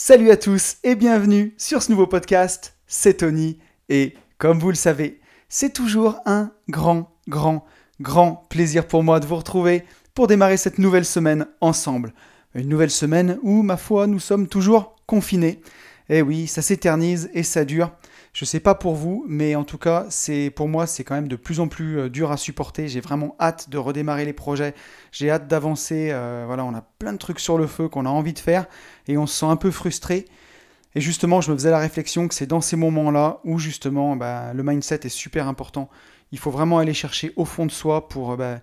Salut à tous et bienvenue sur ce nouveau podcast, c'est Tony et comme vous le savez, c'est toujours un grand, grand, grand plaisir pour moi de vous retrouver pour démarrer cette nouvelle semaine ensemble. Une nouvelle semaine où, ma foi, nous sommes toujours confinés. Eh oui, ça s'éternise et ça dure. Je sais pas pour vous, mais en tout cas, c'est pour moi, c'est quand même de plus en plus euh, dur à supporter. J'ai vraiment hâte de redémarrer les projets. J'ai hâte d'avancer. Euh, voilà, on a plein de trucs sur le feu qu'on a envie de faire et on se sent un peu frustré. Et justement, je me faisais la réflexion que c'est dans ces moments-là où justement, bah, le mindset est super important. Il faut vraiment aller chercher au fond de soi pour euh, bah,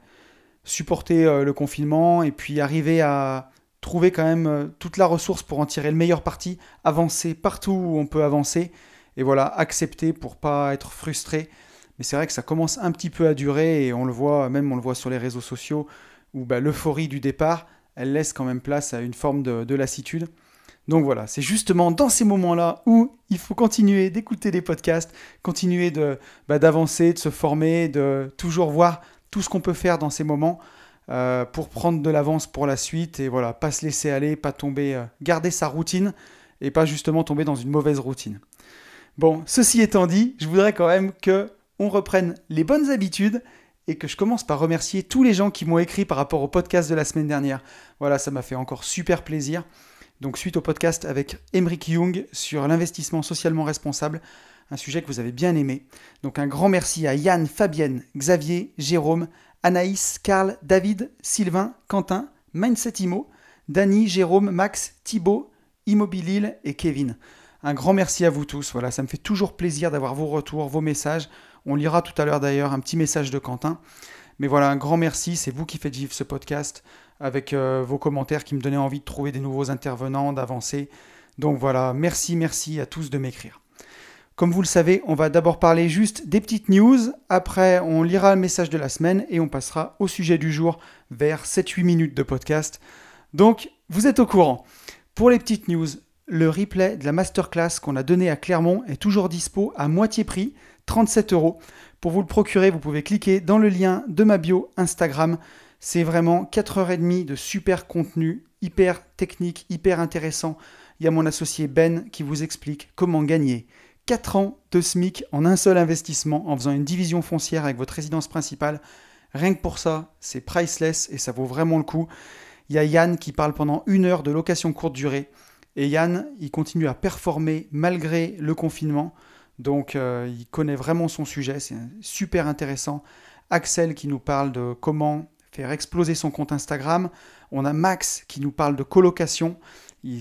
supporter le confinement et puis arriver à trouver quand même toute la ressource pour en tirer le meilleur parti, avancer partout où on peut avancer et voilà, accepter pour pas être frustré. Mais c'est vrai que ça commence un petit peu à durer et on le voit, même on le voit sur les réseaux sociaux, où bah, l'euphorie du départ, elle laisse quand même place à une forme de, lassitude. Donc voilà, c'est justement dans ces moments-là où il faut continuer d'écouter des podcasts, continuer bah, d'avancer, de se former, de toujours voir tout ce qu'on peut faire dans ces moments euh, pour prendre de l'avance pour la suite et voilà, pas se laisser aller, pas tomber, euh, garder sa routine et pas justement tomber dans une mauvaise routine. Bon, ceci étant dit, je voudrais quand même que on reprenne les bonnes habitudes et que je commence par remercier tous les gens qui m'ont écrit par rapport au podcast de la semaine dernière. Voilà, ça m'a fait encore super plaisir. Donc suite au podcast avec Emric Young sur l'investissement socialement responsable, un sujet que vous avez bien aimé. Donc un grand merci à Yann, Fabienne, Xavier, Jérôme, Anaïs, Karl, David, Sylvain, Quentin, Mindset Imo, Dany, Jérôme, Max, Thibaut, Immobilil et Kevin. Un grand merci à vous tous. Voilà, ça me fait toujours plaisir d'avoir vos retours, vos messages. On lira tout à l'heure d'ailleurs un petit message de Quentin. Mais voilà, un grand merci. C'est vous qui faites vivre ce podcast avec euh, vos commentaires qui me donnaient envie de trouver des nouveaux intervenants, d'avancer. Donc voilà, merci, merci à tous de m'écrire. Comme vous le savez, on va d'abord parler juste des petites news. Après, on lira le message de la semaine et on passera au sujet du jour vers 7-8 minutes de podcast. Donc, vous êtes au courant. Pour les petites news, le replay de la masterclass qu'on a donné à Clermont est toujours dispo à moitié prix, 37 euros. Pour vous le procurer, vous pouvez cliquer dans le lien de ma bio Instagram. C'est vraiment 4h30 de super contenu, hyper technique, hyper intéressant. Il y a mon associé Ben qui vous explique comment gagner 4 ans de SMIC en un seul investissement en faisant une division foncière avec votre résidence principale. Rien que pour ça, c'est priceless et ça vaut vraiment le coup. Il y a Yann qui parle pendant une heure de location courte durée. Et Yann, il continue à performer malgré le confinement. Donc euh, il connaît vraiment son sujet, c'est super intéressant. Axel qui nous parle de comment faire exploser son compte Instagram. On a Max qui nous parle de colocation.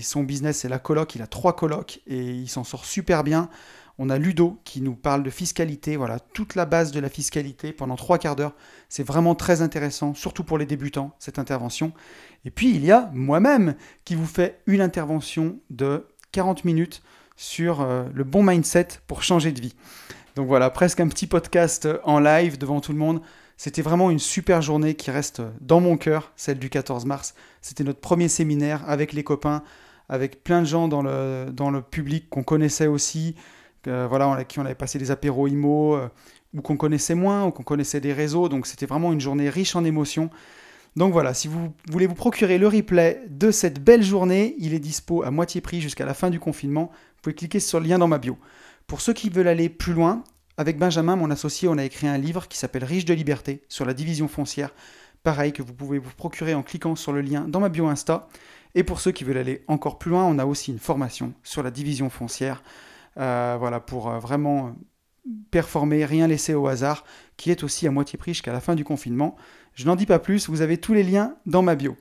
son business c'est la coloc, il a trois colocs et il s'en sort super bien. On a Ludo qui nous parle de fiscalité, voilà, toute la base de la fiscalité pendant trois quarts d'heure. C'est vraiment très intéressant, surtout pour les débutants, cette intervention. Et puis il y a moi-même qui vous fait une intervention de 40 minutes sur euh, le bon mindset pour changer de vie. Donc voilà, presque un petit podcast en live devant tout le monde. C'était vraiment une super journée qui reste dans mon cœur, celle du 14 mars. C'était notre premier séminaire avec les copains, avec plein de gens dans le, dans le public qu'on connaissait aussi, euh, voilà, on, qui on avait passé des apéros IMO, euh, ou qu'on connaissait moins, ou qu'on connaissait des réseaux. Donc c'était vraiment une journée riche en émotions. Donc voilà, si vous voulez vous procurer le replay de cette belle journée, il est dispo à moitié prix jusqu'à la fin du confinement. Vous pouvez cliquer sur le lien dans ma bio. Pour ceux qui veulent aller plus loin, avec Benjamin, mon associé, on a écrit un livre qui s'appelle Riche de liberté sur la division foncière. Pareil que vous pouvez vous procurer en cliquant sur le lien dans ma bio Insta. Et pour ceux qui veulent aller encore plus loin, on a aussi une formation sur la division foncière. Euh, voilà, pour euh, vraiment performer, rien laisser au hasard, qui est aussi à moitié prix jusqu'à la fin du confinement. Je n'en dis pas plus, vous avez tous les liens dans ma bio.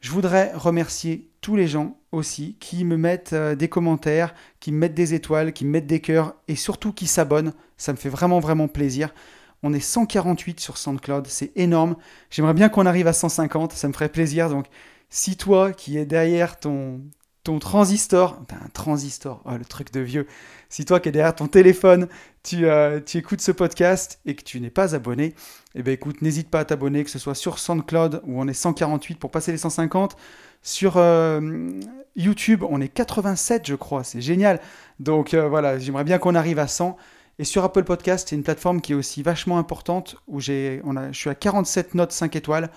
Je voudrais remercier tous les gens aussi qui me mettent euh, des commentaires, qui me mettent des étoiles, qui me mettent des cœurs et surtout qui s'abonnent. Ça me fait vraiment vraiment plaisir. On est 148 sur SoundCloud, c'est énorme. J'aimerais bien qu'on arrive à 150, ça me ferait plaisir. Donc si toi qui es derrière ton, ton transistor, un transistor, oh, le truc de vieux. Si toi qui es derrière ton téléphone, tu, euh, tu écoutes ce podcast et que tu n'es pas abonné, eh écoute, n'hésite pas à t'abonner, que ce soit sur SoundCloud où on est 148 pour passer les 150. Sur euh, YouTube, on est 87, je crois, c'est génial. Donc euh, voilà, j'aimerais bien qu'on arrive à 100. Et sur Apple Podcast, c'est une plateforme qui est aussi vachement importante où je suis à 47 notes 5 étoiles.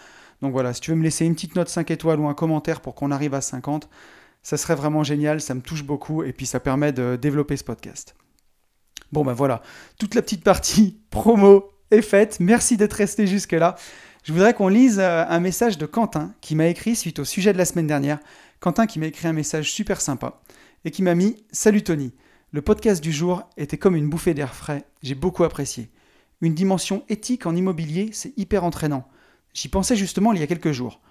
Donc voilà, si tu veux me laisser une petite note 5 étoiles ou un commentaire pour qu'on arrive à 50, Ça serait vraiment génial, ça me touche beaucoup et puis ça permet de développer ce podcast. Bon ben voilà, toute la petite partie promo est faite. Merci d'être resté jusque-là. Je voudrais qu'on lise euh, un message de Quentin qui m'a écrit suite au sujet de la semaine dernière. Quentin qui m'a écrit un message super sympa et qui m'a mis Salut Tony, le podcast du jour était comme une bouffée d'air frais, j'ai beaucoup apprécié. Une dimension éthique en immobilier, c'est hyper entraînant. J'y pensais justement il y a quelques jours.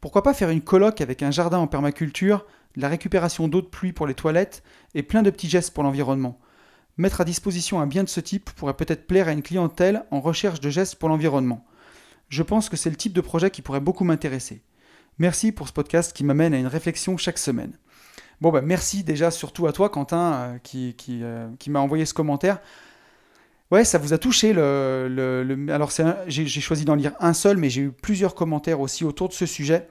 Pourquoi pas faire une colloque avec un jardin en permaculture, la récupération d'eau de pluie pour les toilettes et plein de petits gestes pour l'environnement Mettre à disposition un bien de ce type pourrait peut-être plaire à une clientèle en recherche de gestes pour l'environnement. Je pense que c'est le type de projet qui pourrait beaucoup m'intéresser. Merci pour ce podcast qui m'amène à une réflexion chaque semaine. Bon, bah, merci déjà surtout à toi, Quentin, euh, qui, euh, qui, m'a envoyé ce commentaire. Ouais, ça vous a touché. Le, le, Alors, j'ai choisi d'en lire un seul, mais j'ai eu plusieurs commentaires aussi autour de ce sujet.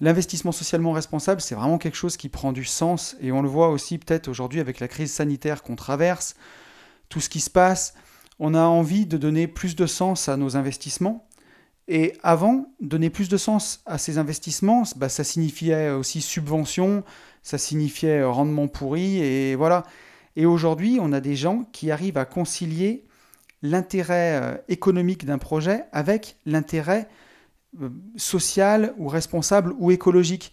L'investissement socialement responsable, c'est vraiment quelque chose qui prend du sens et on le voit aussi peut-être aujourd'hui avec la crise sanitaire qu'on traverse, tout ce qui se passe. On a envie de donner plus de sens à nos investissements. Et avant, donner plus de sens à ces investissements, bah, ça signifiait aussi subvention, ça signifiait rendement pourri, et voilà. Et aujourd'hui, on a des gens qui arrivent à concilier l'intérêt euh, économique d'un projet avec l'intérêt euh, social ou responsable ou écologique.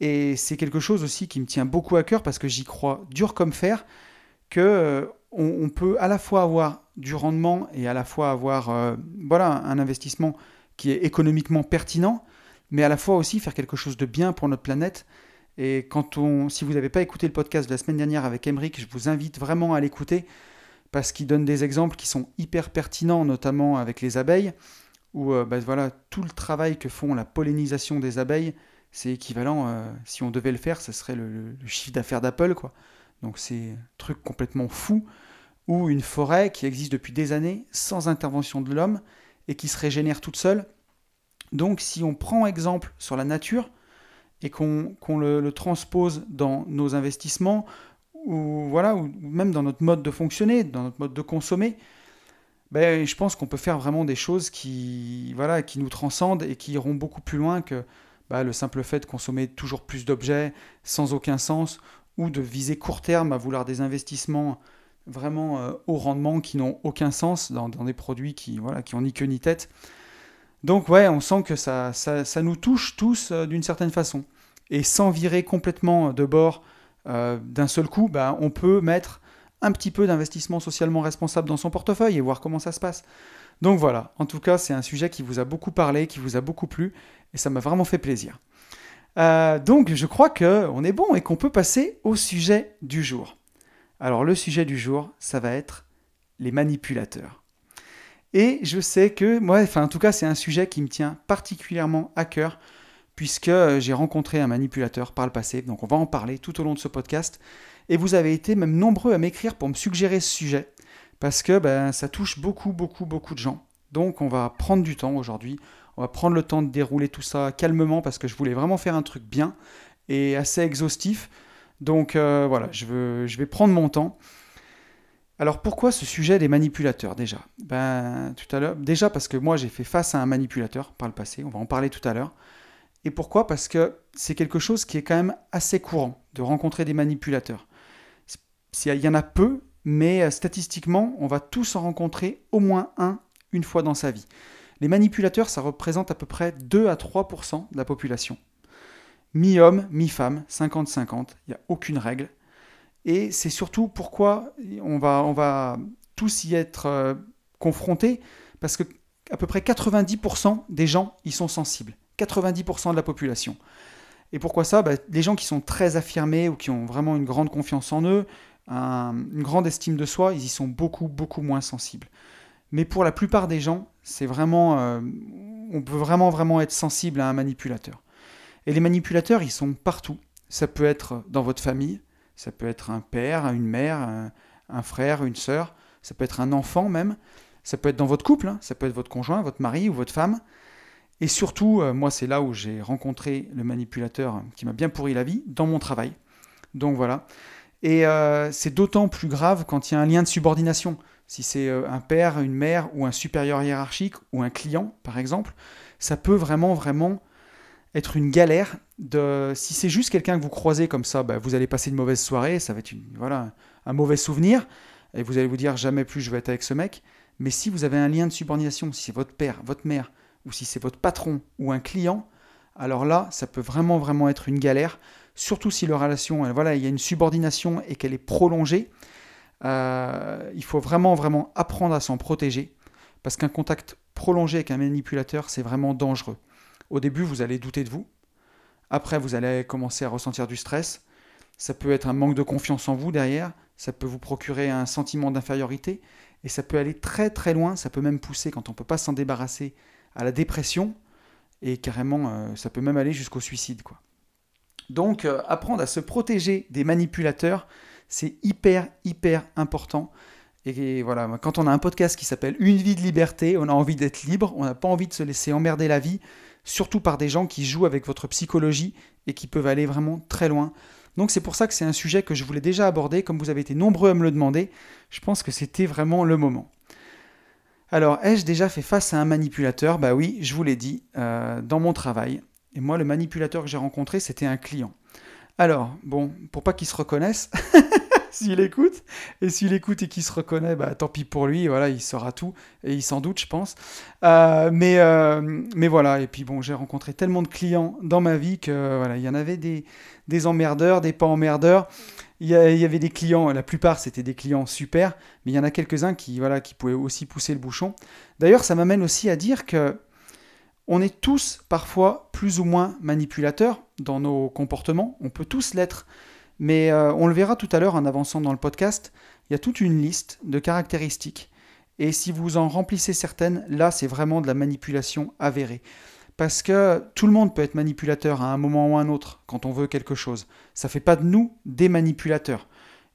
Et c'est quelque chose aussi qui me tient beaucoup à cœur parce que j'y crois dur comme fer que euh, on, peut à la fois avoir du rendement et à la fois avoir euh, voilà un investissement qui est économiquement pertinent, mais à la fois aussi faire quelque chose de bien pour notre planète. Et quand on, si vous n'avez pas écouté le podcast de la semaine dernière avec Emeric, je vous invite vraiment à l'écouter parce qu'il donne des exemples qui sont hyper pertinents, notamment avec les abeilles où euh, bah, voilà, tout le travail que font la pollinisation des abeilles, c'est équivalent, euh, si on devait le faire, ce serait le, chiffre d'affaires d'Apple. quoi. Donc c'est un truc complètement fou, ou une forêt qui existe depuis des années sans intervention de l'homme et qui se régénère toute seule. Donc si on prend exemple sur la nature et qu'on le, transpose dans nos investissements, ou, voilà, ou même dans notre mode de fonctionner, dans notre mode de consommer, ben, je pense qu'on peut faire vraiment des choses qui, voilà, qui nous transcendent et qui iront beaucoup plus loin que bah, le simple fait de consommer toujours plus d'objets sans aucun sens ou de viser court terme à vouloir des investissements vraiment euh, haut rendement qui n'ont aucun sens dans, des produits qui voilà qui ont ni queue ni tête. Donc ouais, on sent que ça, ça, nous touche tous euh, d'une certaine façon. Et sans virer complètement de bord euh, d'un seul coup, bah, on peut mettre un petit peu d'investissement socialement responsable dans son portefeuille et voir comment ça se passe. Donc voilà, en tout cas, c'est un sujet qui vous a beaucoup parlé, qui vous a beaucoup plu, et ça m'a vraiment fait plaisir. Euh, donc je crois qu'on est bon et qu'on peut passer au sujet du jour. Alors le sujet du jour, ça va être les manipulateurs. Et je sais que moi, enfin en tout cas, c'est un sujet qui me tient particulièrement à cœur puisque j'ai rencontré un manipulateur par le passé. Donc on va en parler tout au long de ce podcast et vous avez été même nombreux à m'écrire pour me suggérer ce sujet, parce que ben, ça touche beaucoup, beaucoup, beaucoup de gens. Donc on va prendre du temps aujourd'hui, on va prendre le temps de dérouler tout ça calmement, parce que je voulais vraiment faire un truc bien et assez exhaustif. Donc euh, voilà, je, vais prendre mon temps. Alors pourquoi ce sujet des manipulateurs déjà? Ben tout à l'heure, déjà parce que moi j'ai fait face à un manipulateur par le passé, on va en parler tout à l'heure. Et pourquoi? Parce que c'est quelque chose qui est quand même assez courant de rencontrer des manipulateurs. Il y en a peu, mais euh, statistiquement, on va tous en rencontrer au moins un une fois dans sa vie. Les manipulateurs, ça représente à peu près 2 à 3% de la population. Mi-homme, mi-femme, 50-50, il n'y a aucune règle. Et c'est surtout pourquoi on va, on va tous y être euh, confrontés, parce que à peu près 90% des gens y sont sensibles. 90% de la population. Et pourquoi ça? Bah, Les gens qui sont très affirmés ou qui ont vraiment une grande confiance en eux, une grande estime de soi, ils y sont beaucoup, beaucoup moins sensibles. Mais pour la plupart des gens, c'est vraiment, euh, on peut vraiment, vraiment être sensible à un manipulateur. Et les manipulateurs, ils sont partout. Ça peut être dans votre famille, ça peut être un père, une mère, un, frère, une sœur, ça peut être un enfant même, ça peut être dans votre couple, hein. ça peut être votre conjoint, votre mari ou votre femme. Et surtout, euh, moi, c'est là où j'ai rencontré le manipulateur qui m'a bien pourri la vie, dans mon travail. Donc voilà. Et euh, c'est d'autant plus grave quand il y a un lien de subordination. Si c'est euh, un père, une mère ou un supérieur hiérarchique ou un client, par exemple, ça peut vraiment, vraiment être une galère. De, si c'est juste quelqu'un que vous croisez comme ça, bah, vous allez passer une mauvaise soirée, ça va être voilà, un mauvais souvenir, et vous allez vous dire jamais plus je vais être avec ce mec. Mais si vous avez un lien de subordination, si c'est votre père, votre mère, ou si c'est votre patron ou un client, alors là, ça peut vraiment, vraiment être une galère, surtout si la relation, voilà, il y a une subordination et qu'elle est prolongée. Euh, il faut vraiment, vraiment apprendre à s'en protéger, parce qu'un contact prolongé avec un manipulateur, c'est vraiment dangereux. Au début, vous allez douter de vous. Après, vous allez commencer à ressentir du stress. Ça peut être un manque de confiance en vous derrière. Ça peut vous procurer un sentiment d'infériorité. Et ça peut aller très très loin. Ça peut même pousser, quand on ne peut pas s'en débarrasser, à la dépression. Et carrément, euh, ça peut même aller jusqu'au suicide. Quoi. Donc, euh, apprendre à se protéger des manipulateurs, c'est hyper, hyper important. Et voilà, quand on a un podcast qui s'appelle Une vie de liberté, on a envie d'être libre, on n'a pas envie de se laisser emmerder la vie, surtout par des gens qui jouent avec votre psychologie et qui peuvent aller vraiment très loin. Donc c'est pour ça que c'est un sujet que je voulais déjà aborder, comme vous avez été nombreux à me le demander, je pense que c'était vraiment le moment. Alors, ai-je déjà fait face à un manipulateur? Bah oui, je vous l'ai dit, euh, dans mon travail. Et moi, le manipulateur que j'ai rencontré, c'était un client. Alors, bon, pour pas qu'il se reconnaisse, s'il écoute. Et s'il écoute et qu'il se reconnaît, bah, tant pis pour lui, voilà, il saura tout. Et il s'en doute, je pense. Euh, mais, euh, mais voilà, et puis bon, j'ai rencontré tellement de clients dans ma vie que voilà, il y en avait des, des emmerdeurs, des pas emmerdeurs. Il y, avait des clients, la plupart c'était des clients super, mais il y en a quelques-uns qui, voilà, qui pouvaient aussi pousser le bouchon. D'ailleurs, ça m'amène aussi à dire que on est tous parfois plus ou moins manipulateurs dans nos comportements, on peut tous l'être. Mais euh, on le verra tout à l'heure en avançant dans le podcast, il y a toute une liste de caractéristiques. Et si vous en remplissez certaines, là c'est vraiment de la manipulation avérée. Parce que tout le monde peut être manipulateur à un moment ou à un autre quand on veut quelque chose. Ça ne fait pas de nous des manipulateurs.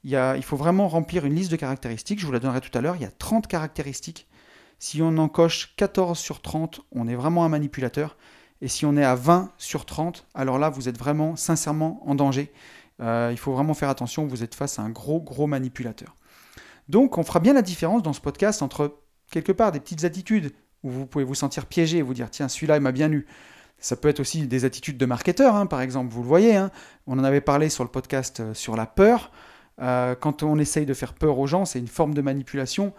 Il, il faut vraiment remplir une liste de caractéristiques, je vous la donnerai tout à l'heure, il y a 30 caractéristiques. Si on en coche 14 sur 30, on est vraiment un manipulateur. Et si on est à 20 sur 30, alors là, vous êtes vraiment sincèrement en danger. Euh, il faut vraiment faire attention, vous êtes face à un gros, gros manipulateur. Donc, on fera bien la différence dans ce podcast entre, quelque part, des petites attitudes où vous pouvez vous sentir piégé et vous dire, tiens, celui-là, il m'a bien eu. Ça peut être aussi des attitudes de marketeur, hein, par exemple, vous le voyez. Hein. On en avait parlé sur le podcast euh, sur la peur. Euh, quand on essaye de faire peur aux gens, c'est une forme de manipulation.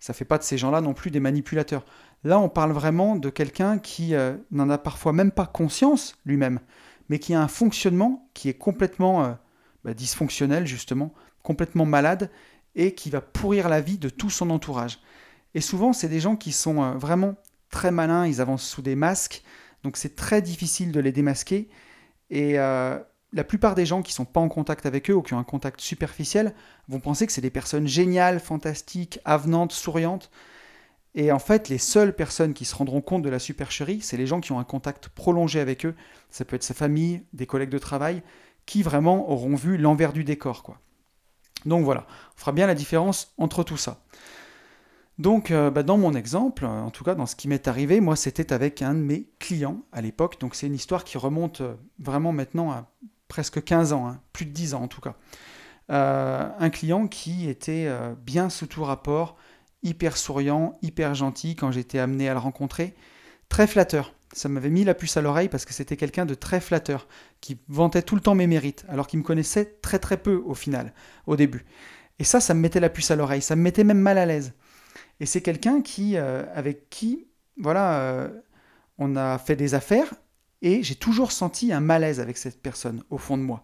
Ça fait pas de ces gens-là non plus des manipulateurs. Là, on parle vraiment de quelqu'un qui n'en a parfois même pas conscience lui-même, mais qui a un fonctionnement qui est complètement bah, dysfonctionnel justement, complètement malade, et qui va pourrir la vie de tout son entourage. Et souvent, c'est des gens qui sont euh, vraiment très malins, ils avancent sous des masques, donc c'est très difficile de les démasquer. Et euh, la plupart des gens qui ne sont pas en contact avec eux ou qui ont un contact superficiel vont penser que c'est des personnes géniales, fantastiques, avenantes, souriantes. Et en fait, les seules personnes qui se rendront compte de la supercherie, c'est les gens qui ont un contact prolongé avec eux. Ça peut être sa famille, des collègues de travail, qui vraiment auront vu l'envers du décor. Quoi. Donc voilà, on fera bien la différence entre tout ça. Donc euh, bah, dans mon exemple, en tout cas dans ce qui m'est arrivé, moi c'était avec un de mes clients à l'époque, donc c'est une histoire qui remonte euh, vraiment maintenant à presque 15 ans, hein, plus de 10 ans en tout cas. Euh, un client qui était bien sous tout rapport, hyper souriant, hyper gentil quand j'étais amené à le rencontrer, très flatteur ça m'avait mis la puce à l'oreille parce que c'était quelqu'un de très flatteur, qui vantait tout le temps mes mérites, alors qu'il me connaissait très très peu au final, au début. Et ça, ça me mettait la puce à l'oreille, ça me mettait même mal à l'aise. Et c'est quelqu'un qui, euh, avec qui, voilà, euh, on a fait des affaires, et j'ai toujours senti un malaise avec cette personne, au fond de moi.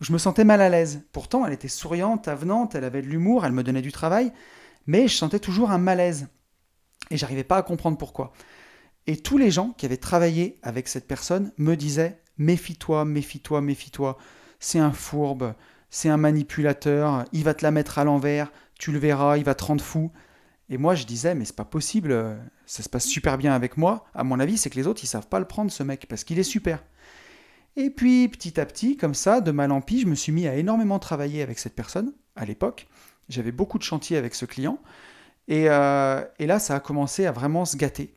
Je me sentais mal à l'aise. Pourtant, elle était souriante, avenante, elle avait de l'humour, elle me donnait du travail, mais je sentais toujours un malaise. Et j'arrivais pas à comprendre pourquoi. Et tous les gens qui avaient travaillé avec cette personne me disaient méfie-toi, méfie-toi, méfie-toi. C'est un fourbe, c'est un manipulateur, il va te la mettre à l'envers, tu le verras, il va te rendre fou. Et moi, je disais, mais c'est pas possible, ça se passe super bien avec moi. À mon avis, c'est que les autres, ils savent pas le prendre, ce mec, parce qu'il est super. Et puis, petit à petit, comme ça, de mal en pis, je me suis mis à énormément travailler avec cette personne, à l'époque. J'avais beaucoup de chantiers avec ce client. Et, euh, et là, ça a commencé à vraiment se gâter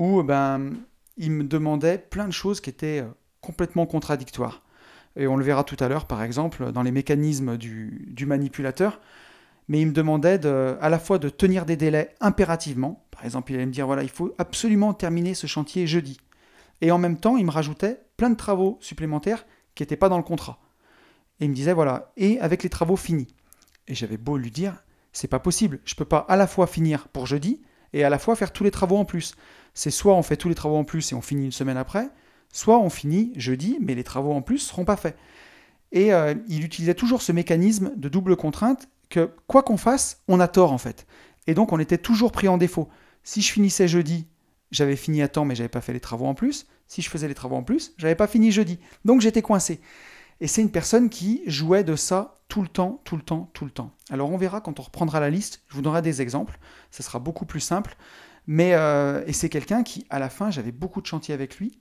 où ben, il me demandait plein de choses qui étaient euh, complètement contradictoires. Et on le verra tout à l'heure, par exemple, dans les mécanismes du, manipulateur. Mais il me demandait de, à la fois de tenir des délais impérativement. Par exemple, il allait me dire voilà, il faut absolument terminer ce chantier jeudi. Et en même temps, il me rajoutait plein de travaux supplémentaires qui n'étaient pas dans le contrat. Et il me disait, voilà, et avec les travaux finis. Et j'avais beau lui dire, c'est pas possible, je peux pas à la fois finir pour jeudi et à la fois faire tous les travaux en plus. C'est soit on fait tous les travaux en plus et on finit une semaine après, soit on finit jeudi, mais les travaux en plus seront pas faits. Et euh, il utilisait toujours ce mécanisme de double contrainte que quoi qu'on fasse, on a tort en fait. Et donc on était toujours pris en défaut. Si je finissais jeudi, j'avais fini à temps mais j'avais pas fait les travaux en plus. Si je faisais les travaux en plus, j'avais pas fini jeudi. Donc j'étais coincé. Et c'est une personne qui jouait de ça tout le temps, tout le temps, tout le temps. Alors on verra quand on reprendra la liste, je vous donnerai des exemples, ça sera beaucoup plus simple. Mais euh, et c'est quelqu'un qui, à la fin, j'avais beaucoup de chantiers avec lui.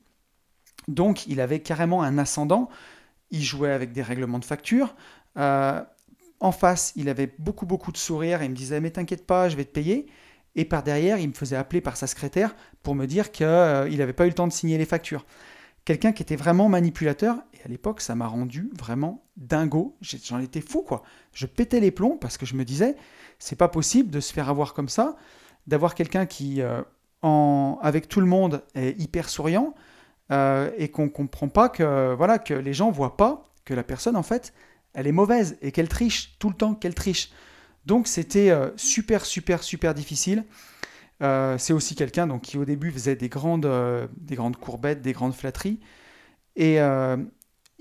Donc il avait carrément un ascendant. Il jouait avec des règlements de facture. Euh, en face, il avait beaucoup, beaucoup de sourires et il me disait Mais t'inquiète pas, je vais te payer. Et par derrière, il me faisait appeler par sa secrétaire pour me dire qu'il n'avait pas eu le temps de signer les factures. Quelqu'un qui était vraiment manipulateur, et à l'époque, ça m'a rendu vraiment dingo. J'en étais fou, quoi. Je pétais les plombs parce que je me disais C'est pas possible de se faire avoir comme ça, d'avoir quelqu'un qui, euh, avec tout le monde, est hyper souriant euh, et qu'on comprend pas que, voilà, que les gens voient pas que la personne, en fait, elle est mauvaise et qu'elle triche tout le temps, qu'elle triche. Donc c'était euh, super, super, super difficile. Euh, c'est aussi quelqu'un donc, qui au début faisait des grandes, euh, courbettes, des grandes flatteries. Et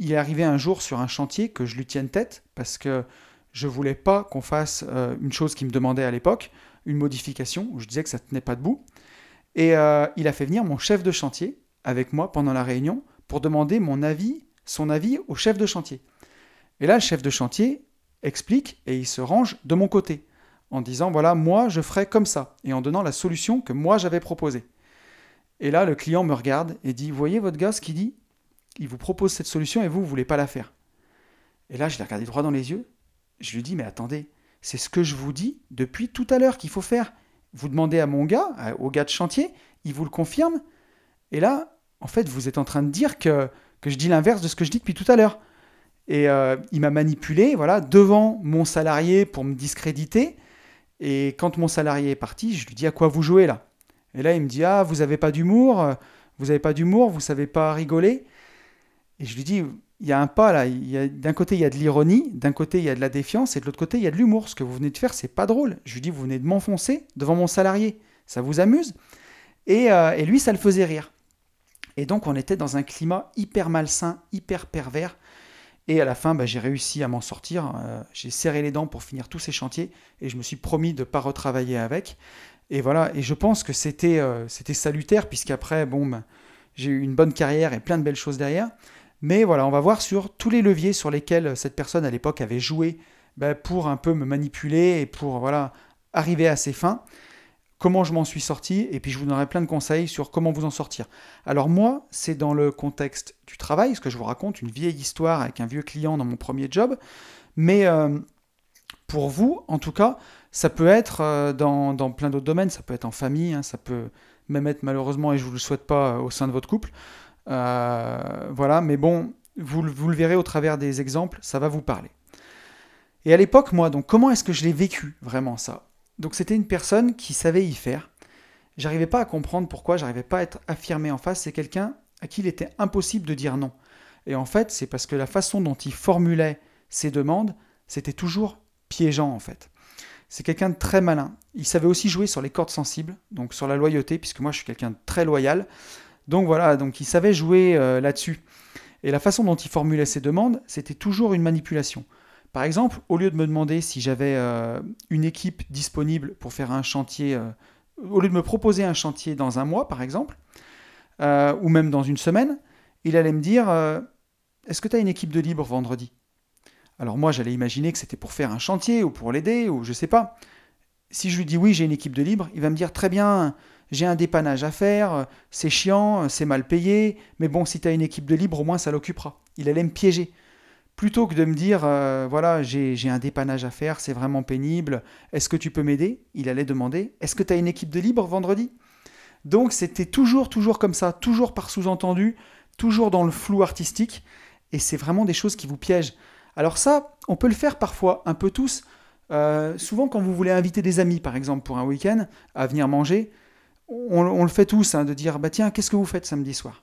il est arrivé un jour sur un chantier que je lui tienne tête parce que je voulais pas qu'on fasse une chose qu'il me demandait à l'époque, une modification, où je disais que ça tenait pas debout. Et il a fait venir mon chef de chantier avec moi pendant la réunion pour demander mon avis, son avis au chef de chantier. Et là, le chef de chantier explique et il se range de mon côté, en disant voilà, moi je ferai comme ça, et en donnant la solution que moi j'avais proposée. Et là, le client me regarde et dit voyez votre gars ce qu'il dit Il vous propose cette solution et vous, vous voulez pas la faire. Et là, je l'ai regardé droit dans les yeux. Je lui dis mais attendez, c'est ce que je vous dis depuis tout à l'heure qu'il faut faire. Vous demandez à mon gars, au gars de chantier, il vous le confirme. Et là, en fait, vous êtes en train de dire que, que je dis l'inverse de ce que je dis depuis tout à l'heure. Et euh, il m'a manipulé, voilà, devant mon salarié pour me discréditer. Et quand mon salarié est parti, je lui dis à quoi vous jouez là? Et là, il me dit ah vous avez pas d'humour, vous n'avez pas d'humour, vous savez pas rigoler. Et je lui dis il y a un pas là. D'un côté il y a de l'ironie, d'un côté il y a de la défiance, et de l'autre côté il y a de l'humour. Ce que vous venez de faire, c'est pas drôle. Je lui dis vous venez de m'enfoncer devant mon salarié, ça vous amuse? Et, euh, et lui ça le faisait rire. Et donc on était dans un climat hyper malsain, hyper pervers. Et à la fin, bah, j'ai réussi à m'en sortir. Euh, j'ai serré les dents pour finir tous ces chantiers et je me suis promis de ne pas retravailler avec. Et voilà, et je pense que c'était euh, salutaire puisqu'après, bon, bah, j'ai eu une bonne carrière et plein de belles choses derrière. Mais voilà, on va voir sur tous les leviers sur lesquels cette personne à l'époque avait joué bah, pour un peu me manipuler et pour voilà arriver à ses fins comment je m'en suis sorti, et puis je vous donnerai plein de conseils sur comment vous en sortir. Alors moi, c'est dans le contexte du travail, ce que je vous raconte, une vieille histoire avec un vieux client dans mon premier job, mais euh, pour vous, en tout cas, ça peut être euh, dans, plein d'autres domaines, ça peut être en famille, hein, ça peut même être malheureusement, et je ne vous le souhaite pas, euh, au sein de votre couple. voilà, mais bon, vous, vous le verrez au travers des exemples, ça va vous parler. Et à l'époque, moi, donc comment est-ce que je l'ai vécu vraiment ça? Donc c'était une personne qui savait y faire. J'arrivais pas à comprendre pourquoi, j'arrivais pas à être affirmé en face. C'est quelqu'un à qui il était impossible de dire non. Et en fait, c'est parce que la façon dont il formulait ses demandes, c'était toujours piégeant en fait. C'est quelqu'un de très malin. Il savait aussi jouer sur les cordes sensibles, donc sur la loyauté, puisque moi je suis quelqu'un de très loyal. Donc voilà, donc il savait jouer euh, là-dessus. Et la façon dont il formulait ses demandes, c'était toujours une manipulation. Par exemple, au lieu de me demander si j'avais euh, une équipe disponible pour faire un chantier, euh, au lieu de me proposer un chantier dans un mois, par exemple, euh, ou même dans une semaine, il allait me dire Est-ce que tu as une équipe de libre vendredi? Alors moi, j'allais imaginer que c'était pour faire un chantier ou pour l'aider, ou je sais pas. Si je lui dis oui, j'ai une équipe de libre, il va me dire Très bien, j'ai un dépannage à faire, c'est chiant, c'est mal payé, mais bon, si tu as une équipe de libre, au moins ça l'occupera. Il allait me piéger plutôt que de me dire, euh, voilà, j'ai un dépannage à faire, c'est vraiment pénible, est-ce que tu peux m'aider? Il allait demander, est-ce que tu as une équipe de libre vendredi? Donc c'était toujours, toujours comme ça, toujours par sous-entendu, toujours dans le flou artistique, et c'est vraiment des choses qui vous piègent. Alors ça, on peut le faire parfois, un peu tous. Euh, souvent quand vous voulez inviter des amis, par exemple, pour un week-end, à venir manger, on, le fait tous, hein, de dire, bah tiens, qu'est-ce que vous faites samedi soir?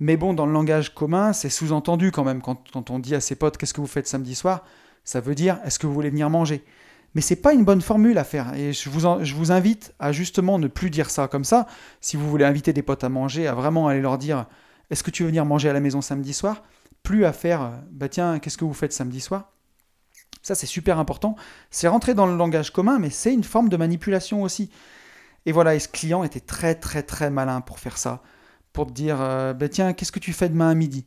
Mais bon, dans le langage commun, c'est sous-entendu quand même. Quand, on dit à ses potes qu'est-ce que vous faites samedi soir, ça veut dire est-ce que vous voulez venir manger? Mais c'est pas une bonne formule à faire. Et je vous, invite à justement ne plus dire ça comme ça. Si vous voulez inviter des potes à manger, à vraiment aller leur dire Est-ce que tu veux venir manger à la maison samedi soir? Plus à faire Bah tiens, qu'est-ce que vous faites samedi soir? Ça, c'est super important. C'est rentrer dans le langage commun, mais c'est une forme de manipulation aussi. Et voilà, et ce client était très très très malin pour faire ça pour te dire euh, bah, tiens, qu'est-ce que tu fais demain à midi?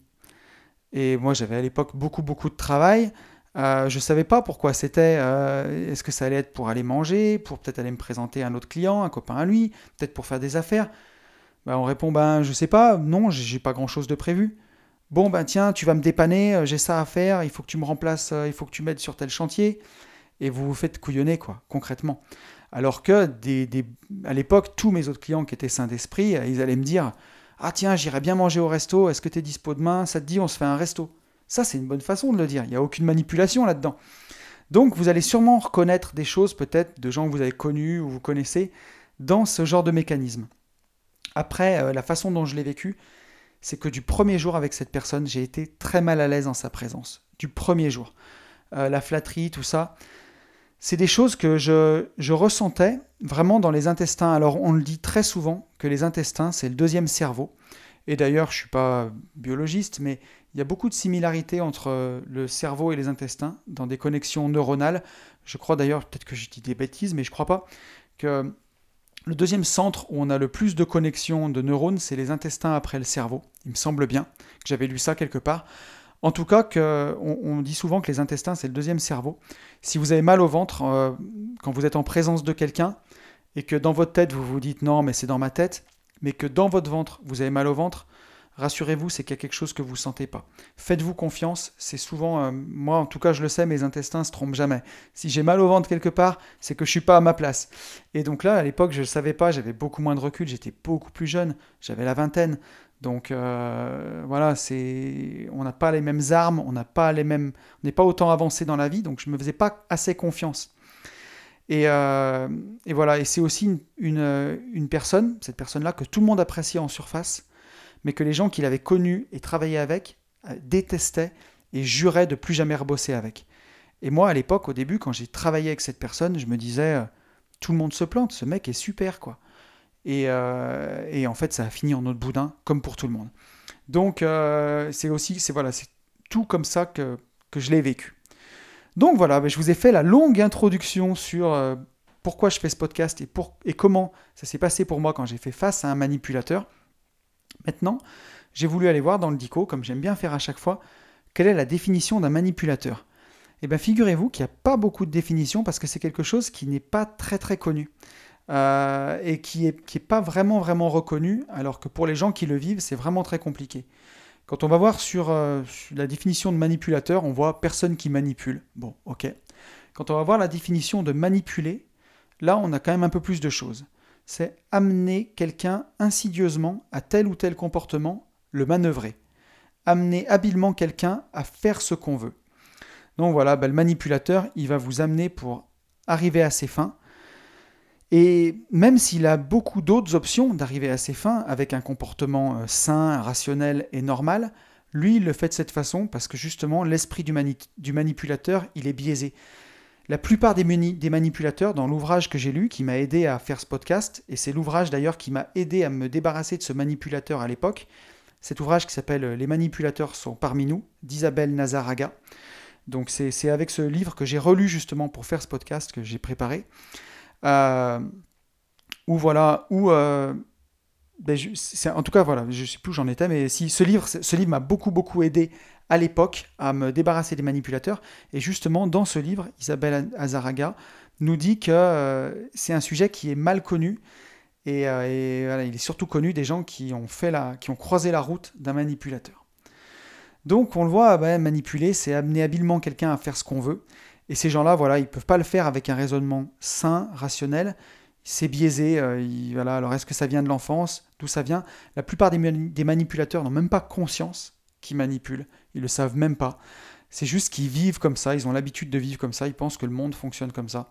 Et moi, j'avais à l'époque beaucoup, beaucoup de travail. Euh, je ne savais pas pourquoi c'était. Euh, est-ce que ça allait être pour aller manger, pour peut-être aller me présenter à un autre client, un copain à lui, peut-être pour faire des affaires ben, On répond ben, je sais pas, non, j'ai pas grand-chose de prévu. Bon, ben tiens, tu vas me dépanner, j'ai ça à faire, il faut que tu me remplaces, il faut que tu m'aides sur tel chantier. Et vous vous faites couillonner, quoi, concrètement. Alors que à l'époque, tous mes autres clients qui étaient sains d'esprit, ils allaient me dire ah tiens, j'irai bien manger au resto, est-ce que tu es dispo demain? Ça te dit, on se fait un resto. Ça, c'est une bonne façon de le dire, il n'y a aucune manipulation là-dedans. Donc vous allez sûrement reconnaître des choses peut-être de gens que vous avez connus ou vous connaissez dans ce genre de mécanisme. Après, euh, la façon dont je l'ai vécu, c'est que du premier jour avec cette personne, j'ai été très mal à l'aise en sa présence. Du premier jour. Euh, la flatterie, tout ça, c'est des choses que je, je, ressentais vraiment dans les intestins. Alors on le dit très souvent que les intestins, c'est le deuxième cerveau. Et d'ailleurs, je ne suis pas biologiste, mais il y a beaucoup de similarités entre le cerveau et les intestins dans des connexions neuronales. Je crois d'ailleurs, peut-être que je dis des bêtises, mais je ne crois pas, que le deuxième centre où on a le plus de connexions de neurones, c'est les intestins après le cerveau. Il me semble bien que j'avais lu ça quelque part. En tout cas, on, dit souvent que les intestins, c'est le deuxième cerveau. Si vous avez mal au ventre, euh, quand vous êtes en présence de quelqu'un, et que dans votre tête, vous vous dites non, mais c'est dans ma tête, mais que dans votre ventre, vous avez mal au ventre, rassurez-vous, c'est qu'il y a quelque chose que vous ne sentez pas. Faites-vous confiance, c'est souvent, euh, moi en tout cas je le sais, mes intestins se trompent jamais. Si j'ai mal au ventre quelque part, c'est que je suis pas à ma place. Et donc là, à l'époque, je ne savais pas, j'avais beaucoup moins de recul, j'étais beaucoup plus jeune, j'avais la vingtaine. Donc euh, voilà, c'est, on n'a pas les mêmes armes, on n'a pas les mêmes, on n'est pas autant avancé dans la vie, donc je me faisais pas assez confiance. Et, euh, voilà, et c'est aussi une, une, personne, cette personne-là, que tout le monde appréciait en surface, mais que les gens qu'il avait connus et travaillé avec euh, détestaient et juraient de plus jamais rebosser avec. Et moi, à l'époque, au début, quand j'ai travaillé avec cette personne, je me disais, tout le monde se plante, ce mec est super, quoi. Euh, et, en fait, ça a fini en autre boudin, comme pour tout le monde. Donc, euh, c'est aussi, c'est voilà, c'est tout comme ça que, je l'ai vécu. Donc voilà, ben, je vous ai fait la longue introduction sur euh, pourquoi je fais ce podcast et, pour, et comment ça s'est passé pour moi quand j'ai fait face à un manipulateur. Maintenant, j'ai voulu aller voir dans le DICO, comme j'aime bien faire à chaque fois, quelle est la définition d'un manipulateur. Eh bien figurez-vous qu'il n'y a pas beaucoup de définitions parce que c'est quelque chose qui n'est pas très très connu. Euh, et qui n'est pas vraiment, vraiment reconnu, alors que pour les gens qui le vivent, c'est vraiment très compliqué. Quand on va voir sur, euh, la définition de manipulateur, on voit personne qui manipule. Bon, ok. Quand on va voir la définition de manipuler, là, on a quand même un peu plus de choses. C'est amener quelqu'un insidieusement à tel ou tel comportement, le manœuvrer. Amener habilement quelqu'un à faire ce qu'on veut. Donc voilà, ben, le manipulateur, il va vous amener pour arriver à ses fins, et même s'il a beaucoup d'autres options d'arriver à ses fins avec un comportement euh, sain, rationnel et normal, lui, il le fait de cette façon parce que justement, l'esprit du, manipulateur, il est biaisé. La plupart des, des manipulateurs, dans l'ouvrage que j'ai lu, qui m'a aidé à faire ce podcast, et c'est l'ouvrage d'ailleurs qui m'a aidé à me débarrasser de ce manipulateur à l'époque, cet ouvrage qui s'appelle Les manipulateurs sont parmi nous, d'Isabelle Nazaraga. Donc c'est avec ce livre que j'ai relu justement pour faire ce podcast que j'ai préparé. Euh, ou voilà, ou euh, ben, en tout cas voilà, je sais plus où j'en étais, mais si ce livre, ce livre m'a beaucoup beaucoup aidé à l'époque à me débarrasser des manipulateurs. Et justement, dans ce livre, Isabelle Azaraga nous dit que euh, c'est un sujet qui est mal connu. Et, il est surtout connu des gens qui ont, fait la, qui ont croisé la route d'un manipulateur. Donc on le voit, ben, manipuler, c'est amener habilement quelqu'un à faire ce qu'on veut. Et ces gens-là, voilà, ils ne peuvent pas le faire avec un raisonnement sain, rationnel. C'est biaisé. Euh, voilà, alors est-ce que ça vient de l'enfance? D'où ça vient? La plupart des, manipulateurs n'ont même pas conscience qu'ils manipulent. Ils ne le savent même pas. C'est juste qu'ils vivent comme ça, ils ont l'habitude de vivre comme ça, ils pensent que le monde fonctionne comme ça.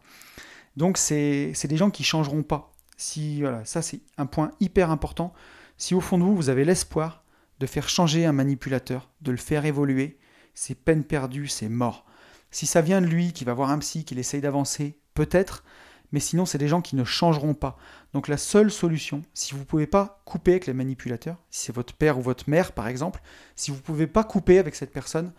Donc c'est des gens qui changeront pas. Si, voilà, ça c'est un point hyper important. Si au fond de vous, vous avez l'espoir de faire changer un manipulateur, de le faire évoluer, c'est peine perdue, c'est mort. Si ça vient de lui, qui va voir un psy, qu'il essaye d'avancer, peut-être, mais sinon c'est des gens qui ne changeront pas. Donc la seule solution, si vous ne pouvez pas couper avec les manipulateurs, si c'est votre père ou votre mère par exemple, si vous ne pouvez pas couper avec cette personne,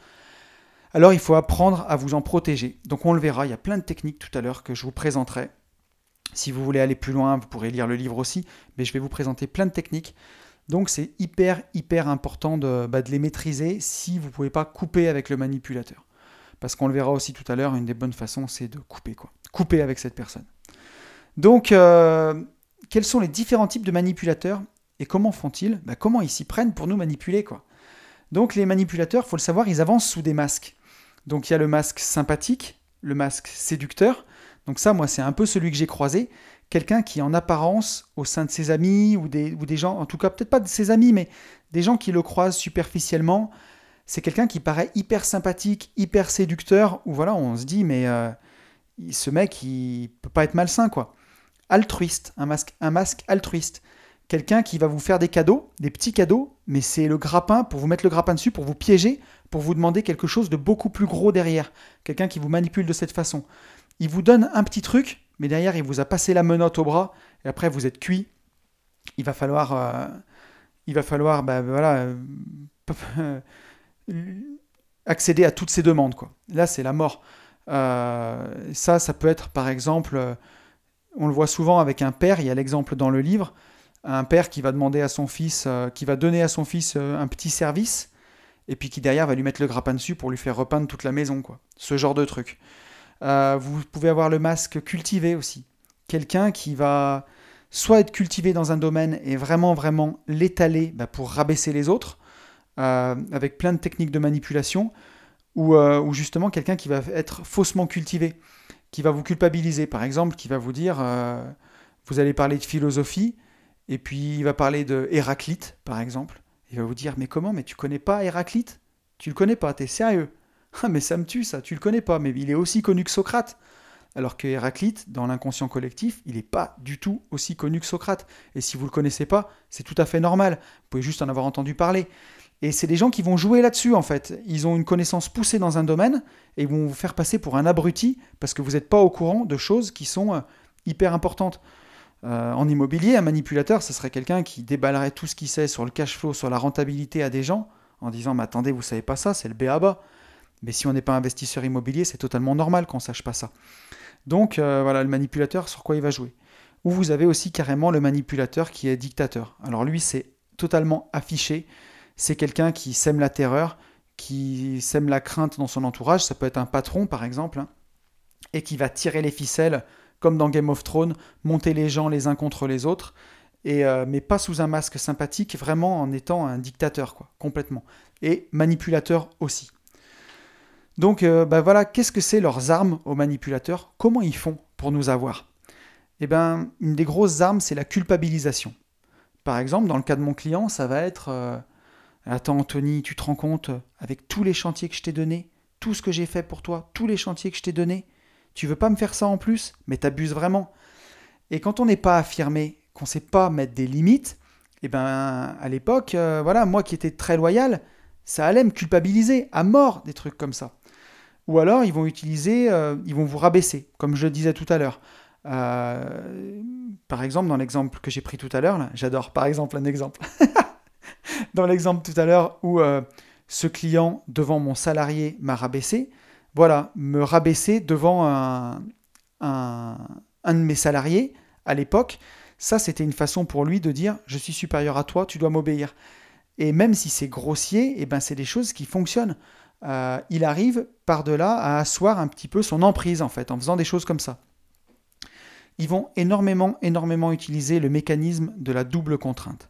alors il faut apprendre à vous en protéger. Donc on le verra, il y a plein de techniques tout à l'heure que je vous présenterai. Si vous voulez aller plus loin, vous pourrez lire le livre aussi, mais je vais vous présenter plein de techniques. Donc c'est hyper, hyper important de, bah, de, les maîtriser si vous ne pouvez pas couper avec le manipulateur. Parce qu'on le verra aussi tout à l'heure, une des bonnes façons, c'est de couper. quoi. Couper avec cette personne. Donc, euh, quels sont les différents types de manipulateurs et comment font-ils? Bah, Comment ils s'y prennent pour nous manipuler quoi? Donc les manipulateurs, faut le savoir, ils avancent sous des masques. Donc il y a le masque sympathique, le masque séducteur. Donc ça, moi, c'est un peu celui que j'ai croisé. Quelqu'un qui, en apparence, au sein de ses amis ou des, ou des gens, en tout cas peut-être pas de ses amis, mais des gens qui le croisent superficiellement, c'est quelqu'un qui paraît hyper sympathique, hyper séducteur, où voilà, on se dit, mais euh, ce mec, il peut pas être malsain, quoi altruiste, un masque, un masque altruiste. Quelqu'un qui va vous faire des cadeaux, des petits cadeaux, mais c'est le grappin pour vous mettre le grappin dessus, pour vous piéger, pour vous demander quelque chose de beaucoup plus gros derrière. Quelqu'un qui vous manipule de cette façon. Il vous donne un petit truc, mais derrière il vous a passé la menotte au bras, et après vous êtes cuit. Il va falloir, euh, il va falloir, bah, voilà, euh, accéder à toutes ces demandes quoi. Là c'est la mort. Euh, ça, ça peut être par exemple on le voit souvent avec un père, il y a l'exemple dans le livre, un père qui va demander à son fils, euh, qui va donner à son fils euh, un petit service, et puis qui derrière va lui mettre le grappin dessus pour lui faire repeindre toute la maison, quoi. Ce genre de truc. Euh, vous pouvez avoir le masque cultivé aussi. Quelqu'un qui va soit être cultivé dans un domaine et vraiment, vraiment l'étaler bah, pour rabaisser les autres, avec plein de techniques de manipulation, ou, ou justement quelqu'un qui va être faussement cultivé qui va vous culpabiliser, par exemple, qui va vous dire, euh, vous allez parler de philosophie, et puis il va parler de Héraclite, par exemple. Il va vous dire, mais comment, mais tu connais pas Héraclite? Tu le connais pas, t'es sérieux? Ah, mais ça me tue, ça, tu le connais pas, mais il est aussi connu que Socrate. Alors que Héraclite, dans l'inconscient collectif, il n'est pas du tout aussi connu que Socrate. Et si vous ne le connaissez pas, c'est tout à fait normal. Vous pouvez juste en avoir entendu parler. Et c'est des gens qui vont jouer là-dessus, en fait. Ils ont une connaissance poussée dans un domaine et vont vous faire passer pour un abruti parce que vous n'êtes pas au courant de choses qui sont euh, hyper importantes. Euh, en immobilier, un manipulateur, ce serait quelqu'un qui déballerait tout ce qu'il sait sur le cash flow, sur la rentabilité à des gens, en disant Mais attendez, vous savez pas ça, c'est le B à bas. Mais si on n'est pas investisseur immobilier, c'est totalement normal qu'on sache pas ça. Donc euh, voilà, le manipulateur, sur quoi il va jouer. Ou vous avez aussi carrément le manipulateur qui est dictateur. Alors lui, c'est totalement affiché c'est quelqu'un qui sème la terreur, qui sème la crainte dans son entourage, ça peut être un patron par exemple, hein, et qui va tirer les ficelles, comme dans Game of Thrones, monter les gens les uns contre les autres, et, euh, mais pas sous un masque sympathique, vraiment en étant un dictateur, quoi, complètement. Et manipulateur aussi. Donc euh, bah voilà, qu'est-ce que c'est leurs armes aux manipulateurs? Comment ils font pour nous avoir? Eh bien, une des grosses armes, c'est la culpabilisation. Par exemple, dans le cas de mon client, ça va être euh, Attends, Anthony, tu te rends compte, avec tous les chantiers que je t'ai donnés, tout ce que j'ai fait pour toi, tous les chantiers que je t'ai donnés, tu veux pas me faire ça en plus? Mais t'abuses vraiment. Et quand on n'est pas affirmé, qu'on sait pas mettre des limites, eh ben à l'époque, euh, voilà, moi qui étais très loyal, ça allait me culpabiliser à mort des trucs comme ça. Ou alors ils vont utiliser, euh, ils vont vous rabaisser, comme je disais tout à l'heure. Euh, par exemple, dans l'exemple que j'ai pris tout à l'heure, j'adore par exemple un exemple. dans l'exemple tout à l'heure où euh, ce client devant mon salarié m'a rabaissé, voilà, me rabaisser devant un, de mes salariés à l'époque, ça c'était une façon pour lui de dire je suis supérieur à toi, tu dois m'obéir. Et même si c'est grossier, eh ben c'est des choses qui fonctionnent. Euh, il arrive par-delà à asseoir un petit peu son emprise en fait, en faisant des choses comme ça. Ils vont énormément, énormément utiliser le mécanisme de la double contrainte.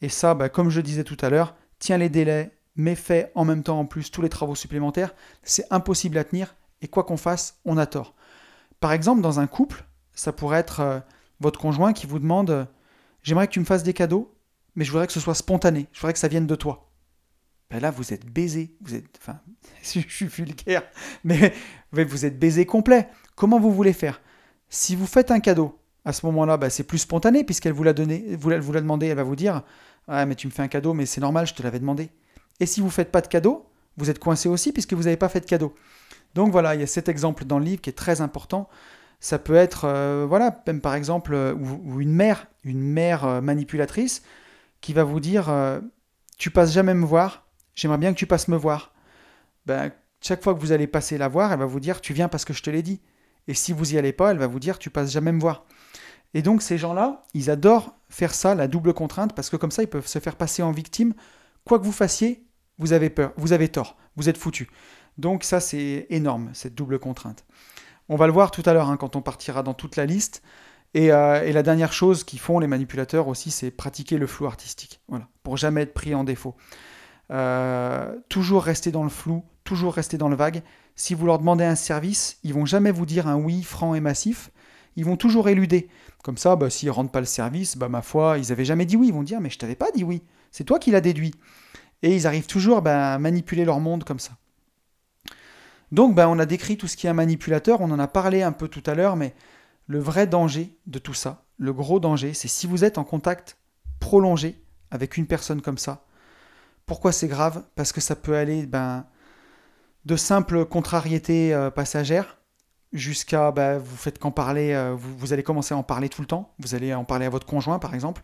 Et ça, bah, comme je disais tout à l'heure, tiens les délais, mais fait en même temps en plus tous les travaux supplémentaires, c'est impossible à tenir et quoi qu'on fasse, on a tort. Par exemple, dans un couple, ça pourrait être euh, votre conjoint qui vous demande J'aimerais que tu me fasses des cadeaux, mais je voudrais que ce soit spontané, je voudrais que ça vienne de toi. Ben là, vous êtes baisé, vous êtes, enfin, je suis vulgaire, mais vous êtes baisé complet. Comment vous voulez faire? Si vous faites un cadeau à ce moment-là, bah, c'est plus spontané puisqu'elle vous l'a donné, vous, l'a demandé, elle va vous dire mais tu me fais un cadeau, mais c'est normal, je te l'avais demandé. Et si vous ne faites pas de cadeau, vous êtes coincé aussi puisque vous n'avez pas fait de cadeau. Donc voilà, il y a cet exemple dans le livre qui est très important. Ça peut être, euh, voilà, même par exemple, euh, ou, une mère, une mère euh, manipulatrice qui va vous dire Tu passes jamais me voir, j'aimerais bien que tu passes me voir. Ben, chaque fois que vous allez passer la voir, elle va vous dire Tu viens parce que je te l'ai dit. Et si vous y allez pas, elle va vous dire Tu passes jamais me voir. Et donc ces gens-là, ils adorent faire ça, la double contrainte, parce que comme ça, ils peuvent se faire passer en victime. Quoi que vous fassiez, vous avez peur, vous avez tort, vous êtes foutu. Donc ça, c'est énorme, cette double contrainte. On va le voir tout à l'heure hein, quand on partira dans toute la liste. Euh, et, la dernière chose qu'ils font, les manipulateurs aussi, c'est pratiquer le flou artistique. Pour jamais être pris en défaut. Euh, toujours rester dans le flou, toujours rester dans le vague. Si vous leur demandez un service, ils vont jamais vous dire un oui franc et massif. Ils vont toujours éluder. Comme ça, bah, s'ils ne rendent pas le service, bah, ma foi, ils n'avaient jamais dit oui. Ils vont dire mais je t'avais pas dit oui. C'est toi qui l'as déduit. Et ils arrivent toujours bah, à manipuler leur monde comme ça. Donc ben, on a décrit tout ce qui est un manipulateur, on en a parlé un peu tout à l'heure, mais le vrai danger de tout ça, le gros danger, c'est si vous êtes en contact prolongé avec une personne comme ça. Pourquoi c'est grave? Parce que ça peut aller ben, de simples contrariétés euh, passagères jusqu'à ben, vous faites qu'en parler, euh, vous, allez commencer à en parler tout le temps, vous allez en parler à votre conjoint par exemple,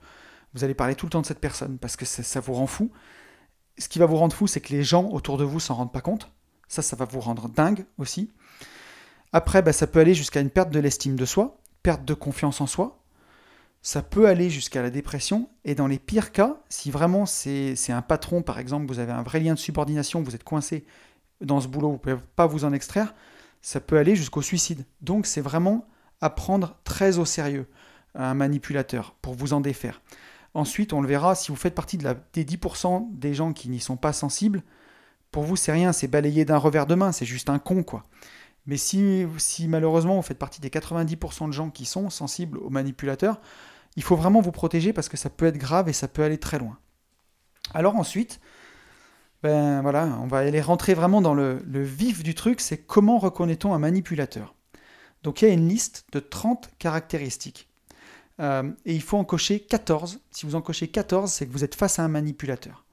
vous allez parler tout le temps de cette personne parce que ça, ça vous rend fou. Ce qui va vous rendre fou, c'est que les gens autour de vous s'en rendent pas compte. Ça, ça va vous rendre dingue aussi. Après, bah, ça peut aller jusqu'à une perte de l'estime de soi, perte de confiance en soi. Ça peut aller jusqu'à la dépression. Et dans les pires cas, si vraiment c'est un patron, par exemple, vous avez un vrai lien de subordination, vous êtes coincé dans ce boulot, vous ne pouvez pas vous en extraire, ça peut aller jusqu'au suicide. Donc c'est vraiment à prendre très au sérieux un manipulateur pour vous en défaire. Ensuite, on le verra, si vous faites partie des 10% des gens qui n'y sont pas sensibles, pour vous, c'est rien, c'est balayé d'un revers de main, c'est juste un con, quoi. Mais si, si malheureusement vous faites partie des 90% de gens qui sont sensibles aux manipulateurs, il faut vraiment vous protéger parce que ça peut être grave et ça peut aller très loin. Alors ensuite, ben voilà, on va aller rentrer vraiment dans le, vif du truc, c'est comment reconnaît-on un manipulateur Donc il y a une liste de 30 caractéristiques. Euh, et il faut en cocher 14. Si vous en cochez 14, c'est que vous êtes face à un manipulateur.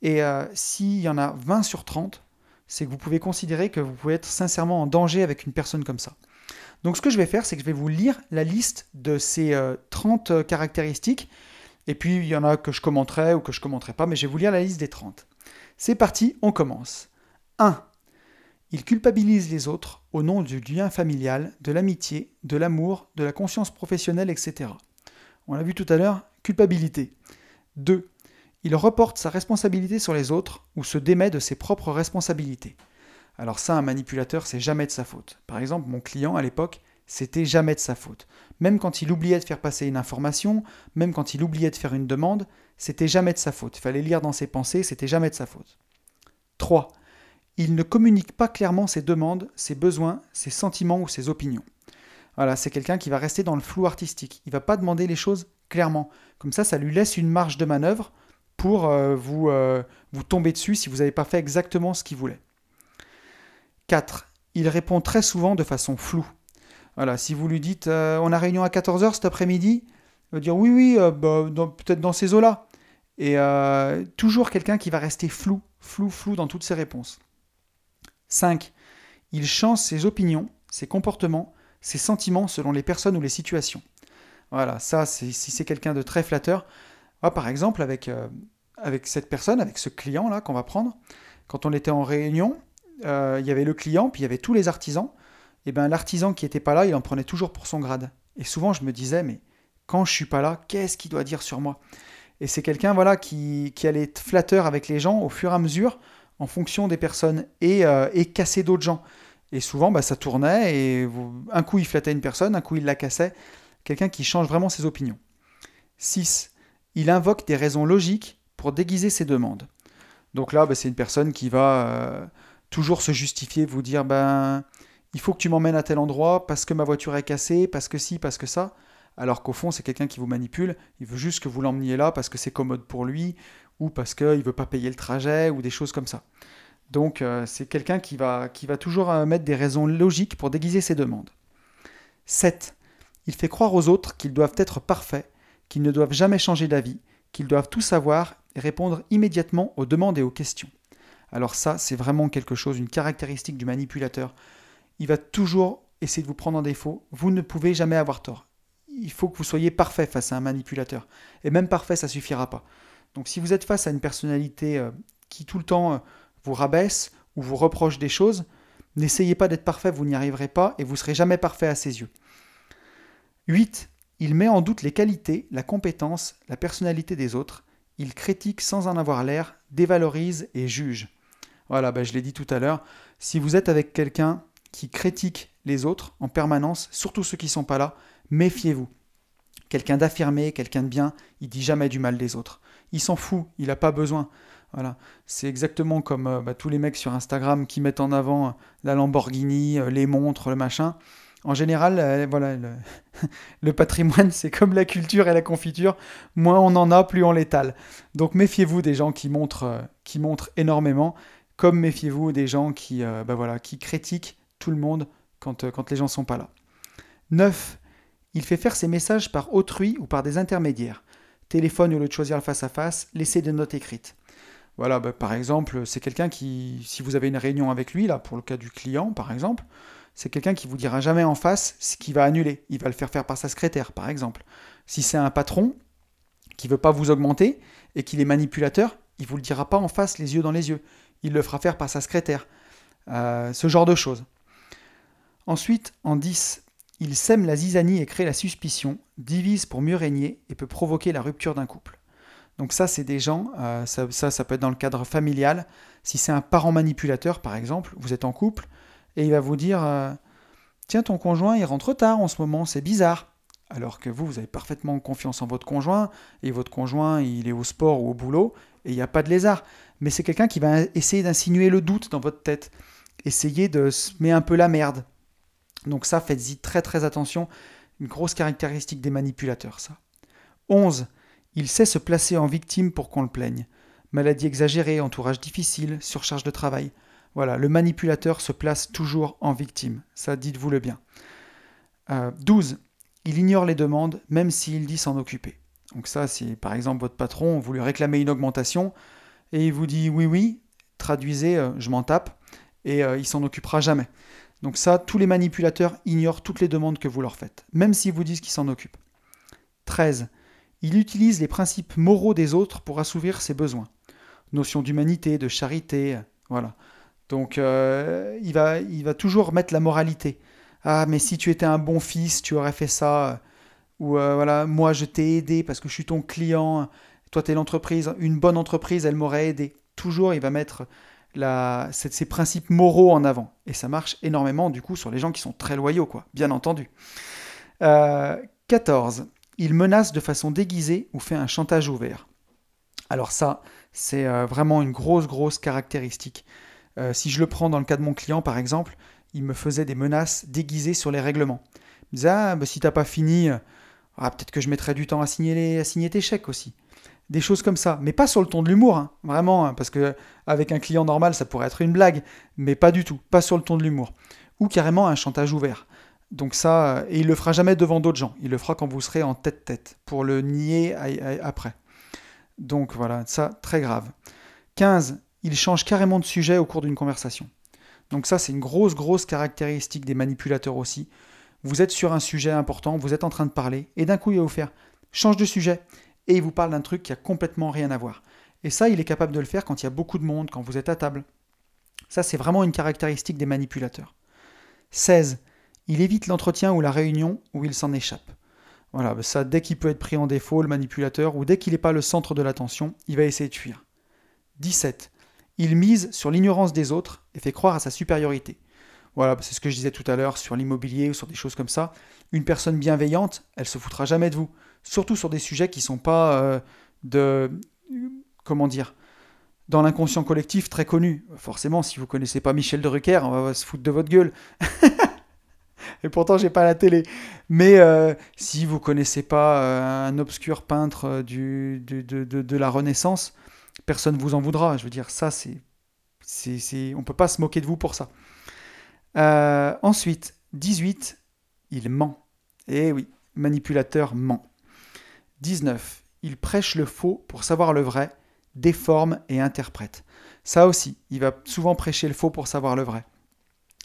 Et euh, s'il y en a 20 sur 30, c'est que vous pouvez considérer que vous pouvez être sincèrement en danger avec une personne comme ça. Donc ce que je vais faire, c'est que je vais vous lire la liste de ces 30 euh, caractéristiques. Et puis il y en a que je commenterai ou que je commenterai pas, mais je vais vous lire la liste des 30. C'est parti, on commence. 1. Il culpabilise les autres au nom du lien familial, de l'amitié, de l'amour, de la conscience professionnelle, etc. On l'a vu tout à l'heure, culpabilité. 2. Il reporte sa responsabilité sur les autres ou se démet de ses propres responsabilités. Alors ça, un manipulateur, c'est jamais de sa faute. Par exemple, mon client à l'époque, c'était jamais de sa faute. Même quand il oubliait de faire passer une information, même quand il oubliait de faire une demande, c'était jamais de sa faute. Il fallait lire dans ses pensées, c'était jamais de sa faute. 3. Il ne communique pas clairement ses demandes, ses besoins, ses sentiments ou ses opinions. Voilà, c'est quelqu'un qui va rester dans le flou artistique. Il va pas demander les choses clairement. Comme ça, ça lui laisse une marge de manœuvre pour euh, vous, euh, vous tomber dessus si vous n'avez pas fait exactement ce qu'il voulait. 4. Il répond très souvent de façon floue. Si vous lui dites euh, on a réunion à 14h cet après-midi, il va dire oui, oui, bah, peut-être dans ces eaux-là. Et toujours quelqu'un qui va rester flou, flou, flou dans toutes ses réponses. 5. Il change ses opinions, ses comportements, ses sentiments selon les personnes ou les situations. Voilà, ça, si c'est quelqu'un de très flatteur. Ah, par exemple, avec, avec cette personne, avec ce client-là qu'on va prendre, quand on était en réunion, euh, il y avait le client, puis il y avait tous les artisans. Et bien l'artisan qui n'était pas là, il en prenait toujours pour son grade. Et souvent je me disais, mais quand je suis pas là, qu'est-ce qu'il doit dire sur moi? Et c'est quelqu'un voilà qui, qui, allait être flatteur avec les gens au fur et à mesure, en fonction des personnes, et, euh, et casser d'autres gens. Et souvent, bah, ça tournait, et un coup il flattait une personne, un coup il la cassait. Quelqu'un qui change vraiment ses opinions. 6. Il invoque des raisons logiques pour déguiser ses demandes. Donc là, bah, c'est une personne qui va euh, toujours se justifier, vous dire ben il faut que tu m'emmènes à tel endroit parce que ma voiture est cassée, parce que si, parce que ça. Alors qu'au fond, c'est quelqu'un qui vous manipule. Il veut juste que vous l'emmeniez là parce que c'est commode pour lui ou parce qu'il ne veut pas payer le trajet ou des choses comme ça. Donc euh, c'est quelqu'un qui va, qui va toujours euh, mettre des raisons logiques pour déguiser ses demandes. 7. Il fait croire aux autres qu'ils doivent être parfaits, qu'ils ne doivent jamais changer d'avis, qu'ils doivent tout savoir et répondre immédiatement aux demandes et aux questions. Alors ça, c'est vraiment quelque chose, une caractéristique du manipulateur. Il va toujours essayer de vous prendre en défaut. Vous ne pouvez jamais avoir tort. Il faut que vous soyez parfait face à un manipulateur. Et même parfait, ça suffira pas. Donc si vous êtes face à une personnalité euh, qui tout le temps euh, vous rabaisse ou vous reproche des choses, n'essayez pas d'être parfait, vous n'y arriverez pas et vous serez jamais parfait à ses yeux. 8. Il met en doute les qualités, la compétence, la personnalité des autres. Il critique sans en avoir l'air, dévalorise et juge. Voilà, ben je l'ai dit tout à l'heure. Si vous êtes avec quelqu'un qui critique les autres en permanence, surtout ceux qui ne sont pas là, méfiez-vous. Quelqu'un d'affirmé, quelqu'un de bien, il dit jamais du mal des autres. Il s'en fout, il n'a pas besoin. Voilà, c'est exactement comme euh, bah, tous les mecs sur Instagram qui mettent en avant euh, la Lamborghini, euh, les montres, le machin. En général, voilà, le, le patrimoine, c'est comme la culture et la confiture. Moins on en a, plus on l'étale. Donc méfiez-vous des gens qui montrent, qui montrent énormément, comme méfiez-vous des gens qui, bah, voilà, qui critiquent tout le monde quand, quand les gens sont pas là. 9. Il fait faire ses messages par autrui ou par des intermédiaires. Téléphone au lieu de choisir le face-à-face, laissez des notes écrites. Voilà, bah, par exemple, c'est quelqu'un qui, si vous avez une réunion avec lui, là, pour le cas du client, par exemple, c'est quelqu'un qui vous dira jamais en face ce qu'il va annuler. Il va le faire faire par sa secrétaire, par exemple. Si c'est un patron qui veut pas vous augmenter et qu'il est manipulateur, il vous le dira pas en face, les yeux dans les yeux. Il le fera faire par sa secrétaire. Euh, ce genre de choses. Ensuite, en 10, il sème la zizanie et crée la suspicion, divise pour mieux régner et peut provoquer la rupture d'un couple. Donc ça, c'est des gens, euh, ça, ça, peut être dans le cadre familial. Si c'est un parent manipulateur, par exemple, vous êtes en couple, et il va vous dire, euh, tiens, ton conjoint, il rentre tard en ce moment, c'est bizarre. Alors que vous, vous avez parfaitement confiance en votre conjoint, et votre conjoint, il est au sport ou au boulot, et il n'y a pas de lézard. Mais c'est quelqu'un qui va essayer d'insinuer le doute dans votre tête, essayer de se mettre un peu la merde. Donc ça, faites-y très très attention. Une grosse caractéristique des manipulateurs, ça. 11. Il sait se placer en victime pour qu'on le plaigne. Maladie exagérée, entourage difficile, surcharge de travail. Voilà, le manipulateur se place toujours en victime. Ça, dites-vous le bien. 12. Euh, il ignore les demandes, même s'il dit s'en occuper. Donc ça, c'est par exemple votre patron, vous lui réclamez une augmentation, et il vous dit oui, oui, traduisez, euh, je m'en tape, et euh, il s'en occupera jamais. Donc ça, tous les manipulateurs ignorent toutes les demandes que vous leur faites, même s'ils vous disent qu'ils s'en occupent. 13. Il utilise les principes moraux des autres pour assouvir ses besoins. Notion d'humanité, de charité, voilà. Donc euh, il, va, il va toujours mettre la moralité. Ah, mais si tu étais un bon fils, tu aurais fait ça. Ou euh, voilà, moi je t'ai aidé parce que je suis ton client. Toi, tu es l'entreprise. Une bonne entreprise, elle m'aurait aidé. Toujours, il va mettre ces principes moraux en avant. Et ça marche énormément, du coup, sur les gens qui sont très loyaux, quoi, bien entendu. 14. Euh, il menace de façon déguisée ou fait un chantage ouvert. Alors ça, c'est euh, vraiment une grosse, grosse caractéristique. Euh, si je le prends dans le cas de mon client, par exemple, il me faisait des menaces déguisées sur les règlements. Il me disait, ah, bah, si t'as pas fini, ah, peut-être que je mettrai du temps à signer, à signer tes chèques aussi. Des choses comme ça, mais pas sur le ton de l'humour, hein, vraiment, hein, parce que avec un client normal, ça pourrait être une blague, mais pas du tout, pas sur le ton de l'humour. Ou carrément un chantage ouvert. Donc ça, et il le fera jamais devant d'autres gens. Il le fera quand vous serez en tête-tête, pour le nier après. Donc voilà, ça, très grave. 15. Il change carrément de sujet au cours d'une conversation. Donc ça, c'est une grosse, grosse caractéristique des manipulateurs aussi. Vous êtes sur un sujet important, vous êtes en train de parler, et d'un coup, il va vous faire change de sujet, et il vous parle d'un truc qui a complètement rien à voir. Et ça, il est capable de le faire quand il y a beaucoup de monde, quand vous êtes à table. Ça, c'est vraiment une caractéristique des manipulateurs. 16. Il évite l'entretien ou la réunion où il s'en échappe. Voilà, bah ça, dès qu'il peut être pris en défaut, le manipulateur, ou dès qu'il n'est pas le centre de l'attention, il va essayer de fuir. 17. Il mise sur l'ignorance des autres et fait croire à sa supériorité. Voilà, bah c'est ce que je disais tout à l'heure sur l'immobilier ou sur des choses comme ça. Une personne bienveillante, elle se foutra jamais de vous. Surtout sur des sujets qui sont pas euh, de. Comment dire dans l'inconscient collectif très connu. Forcément, si vous connaissez pas Michel de Rucker, on va se foutre de votre gueule. et pourtant j'ai pas la télé. Mais euh, si vous connaissez pas euh, un obscur peintre du, de, de, la Renaissance, personne vous en voudra. Je veux dire, ça c'est, c'est, on peut pas se moquer de vous pour ça. ensuite, 18, il ment. Eh oui, manipulateur ment. 19. il prêche le faux pour savoir le vrai, déforme et interprète. Ça aussi, il va souvent prêcher le faux pour savoir le vrai.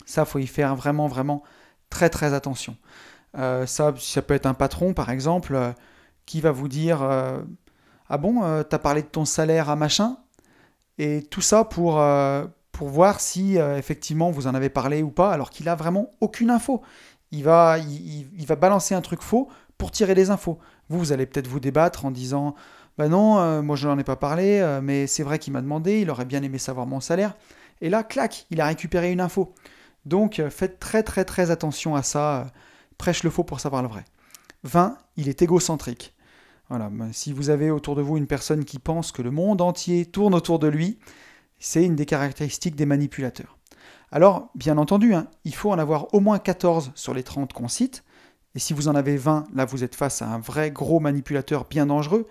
Ça, faut y faire vraiment, vraiment très, très attention. Euh, ça, ça peut être un patron, par exemple, euh, qui va vous dire euh, Ah bon, t'as parlé de ton salaire à machin? Et tout ça pour, voir si effectivement vous en avez parlé ou pas, alors qu'il a vraiment aucune info. Il, va balancer un truc faux pour tirer des infos. Vous, vous allez peut-être vous débattre en disant Bah non, moi je n'en ai pas parlé, mais c'est vrai qu'il m'a demandé, il aurait bien aimé savoir mon salaire. Et là, clac, il a récupéré une info. Donc faites très très très attention à ça prêche le faux pour savoir le vrai. 20. Il est égocentrique. Voilà, ben, si vous avez autour de vous une personne qui pense que le monde entier tourne autour de lui, c'est une des caractéristiques des manipulateurs. Alors, bien entendu, hein, il faut en avoir au moins 14 sur les 30 qu'on cite, et si vous en avez 20, là vous êtes face à un vrai gros manipulateur bien dangereux,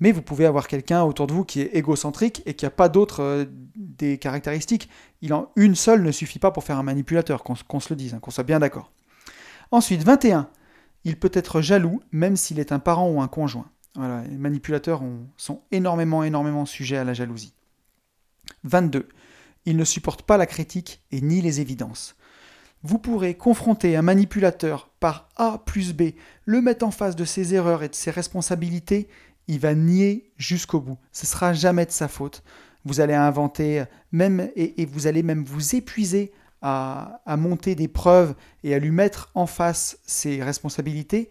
mais vous pouvez avoir quelqu'un autour de vous qui est égocentrique et qui n'a pas d'autres euh, des caractéristiques. Il en, une seule ne suffit pas pour faire un manipulateur, qu'on se le dise, hein, qu'on soit bien d'accord. Ensuite, 21. Il peut être jaloux même s'il est un parent ou un conjoint. Voilà, les manipulateurs sont énormément, énormément sujets à la jalousie. 22. Il ne supporte pas la critique et ni les évidences. Vous pourrez confronter un manipulateur par A plus B, le mettre en face de ses erreurs et de ses responsabilités, il va nier jusqu'au bout. Ce sera jamais de sa faute. Vous allez inventer même et vous allez même vous épuiser à, monter des preuves et à lui mettre en face ses responsabilités,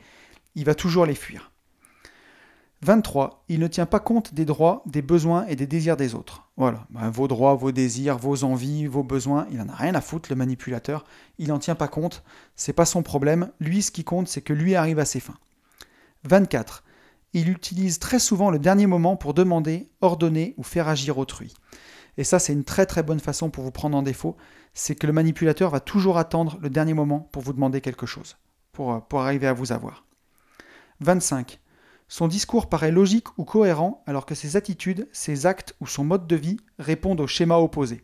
il va toujours les fuir. 23. Il ne tient pas compte des droits, des besoins et des désirs des autres. Voilà, ben, vos droits, vos désirs, vos envies, vos besoins, il n'en a rien à foutre, le manipulateur. Il n'en tient pas compte, c'est pas son problème. Lui, ce qui compte, c'est que lui arrive à ses fins. 24. Il utilise très souvent le dernier moment pour demander, ordonner ou faire agir autrui. Et ça, c'est une très très bonne façon pour vous prendre en défaut c'est que le manipulateur va toujours attendre le dernier moment pour vous demander quelque chose, pour, euh, pour arriver à vous avoir. 25. Son discours paraît logique ou cohérent alors que ses attitudes, ses actes ou son mode de vie répondent au schéma opposé.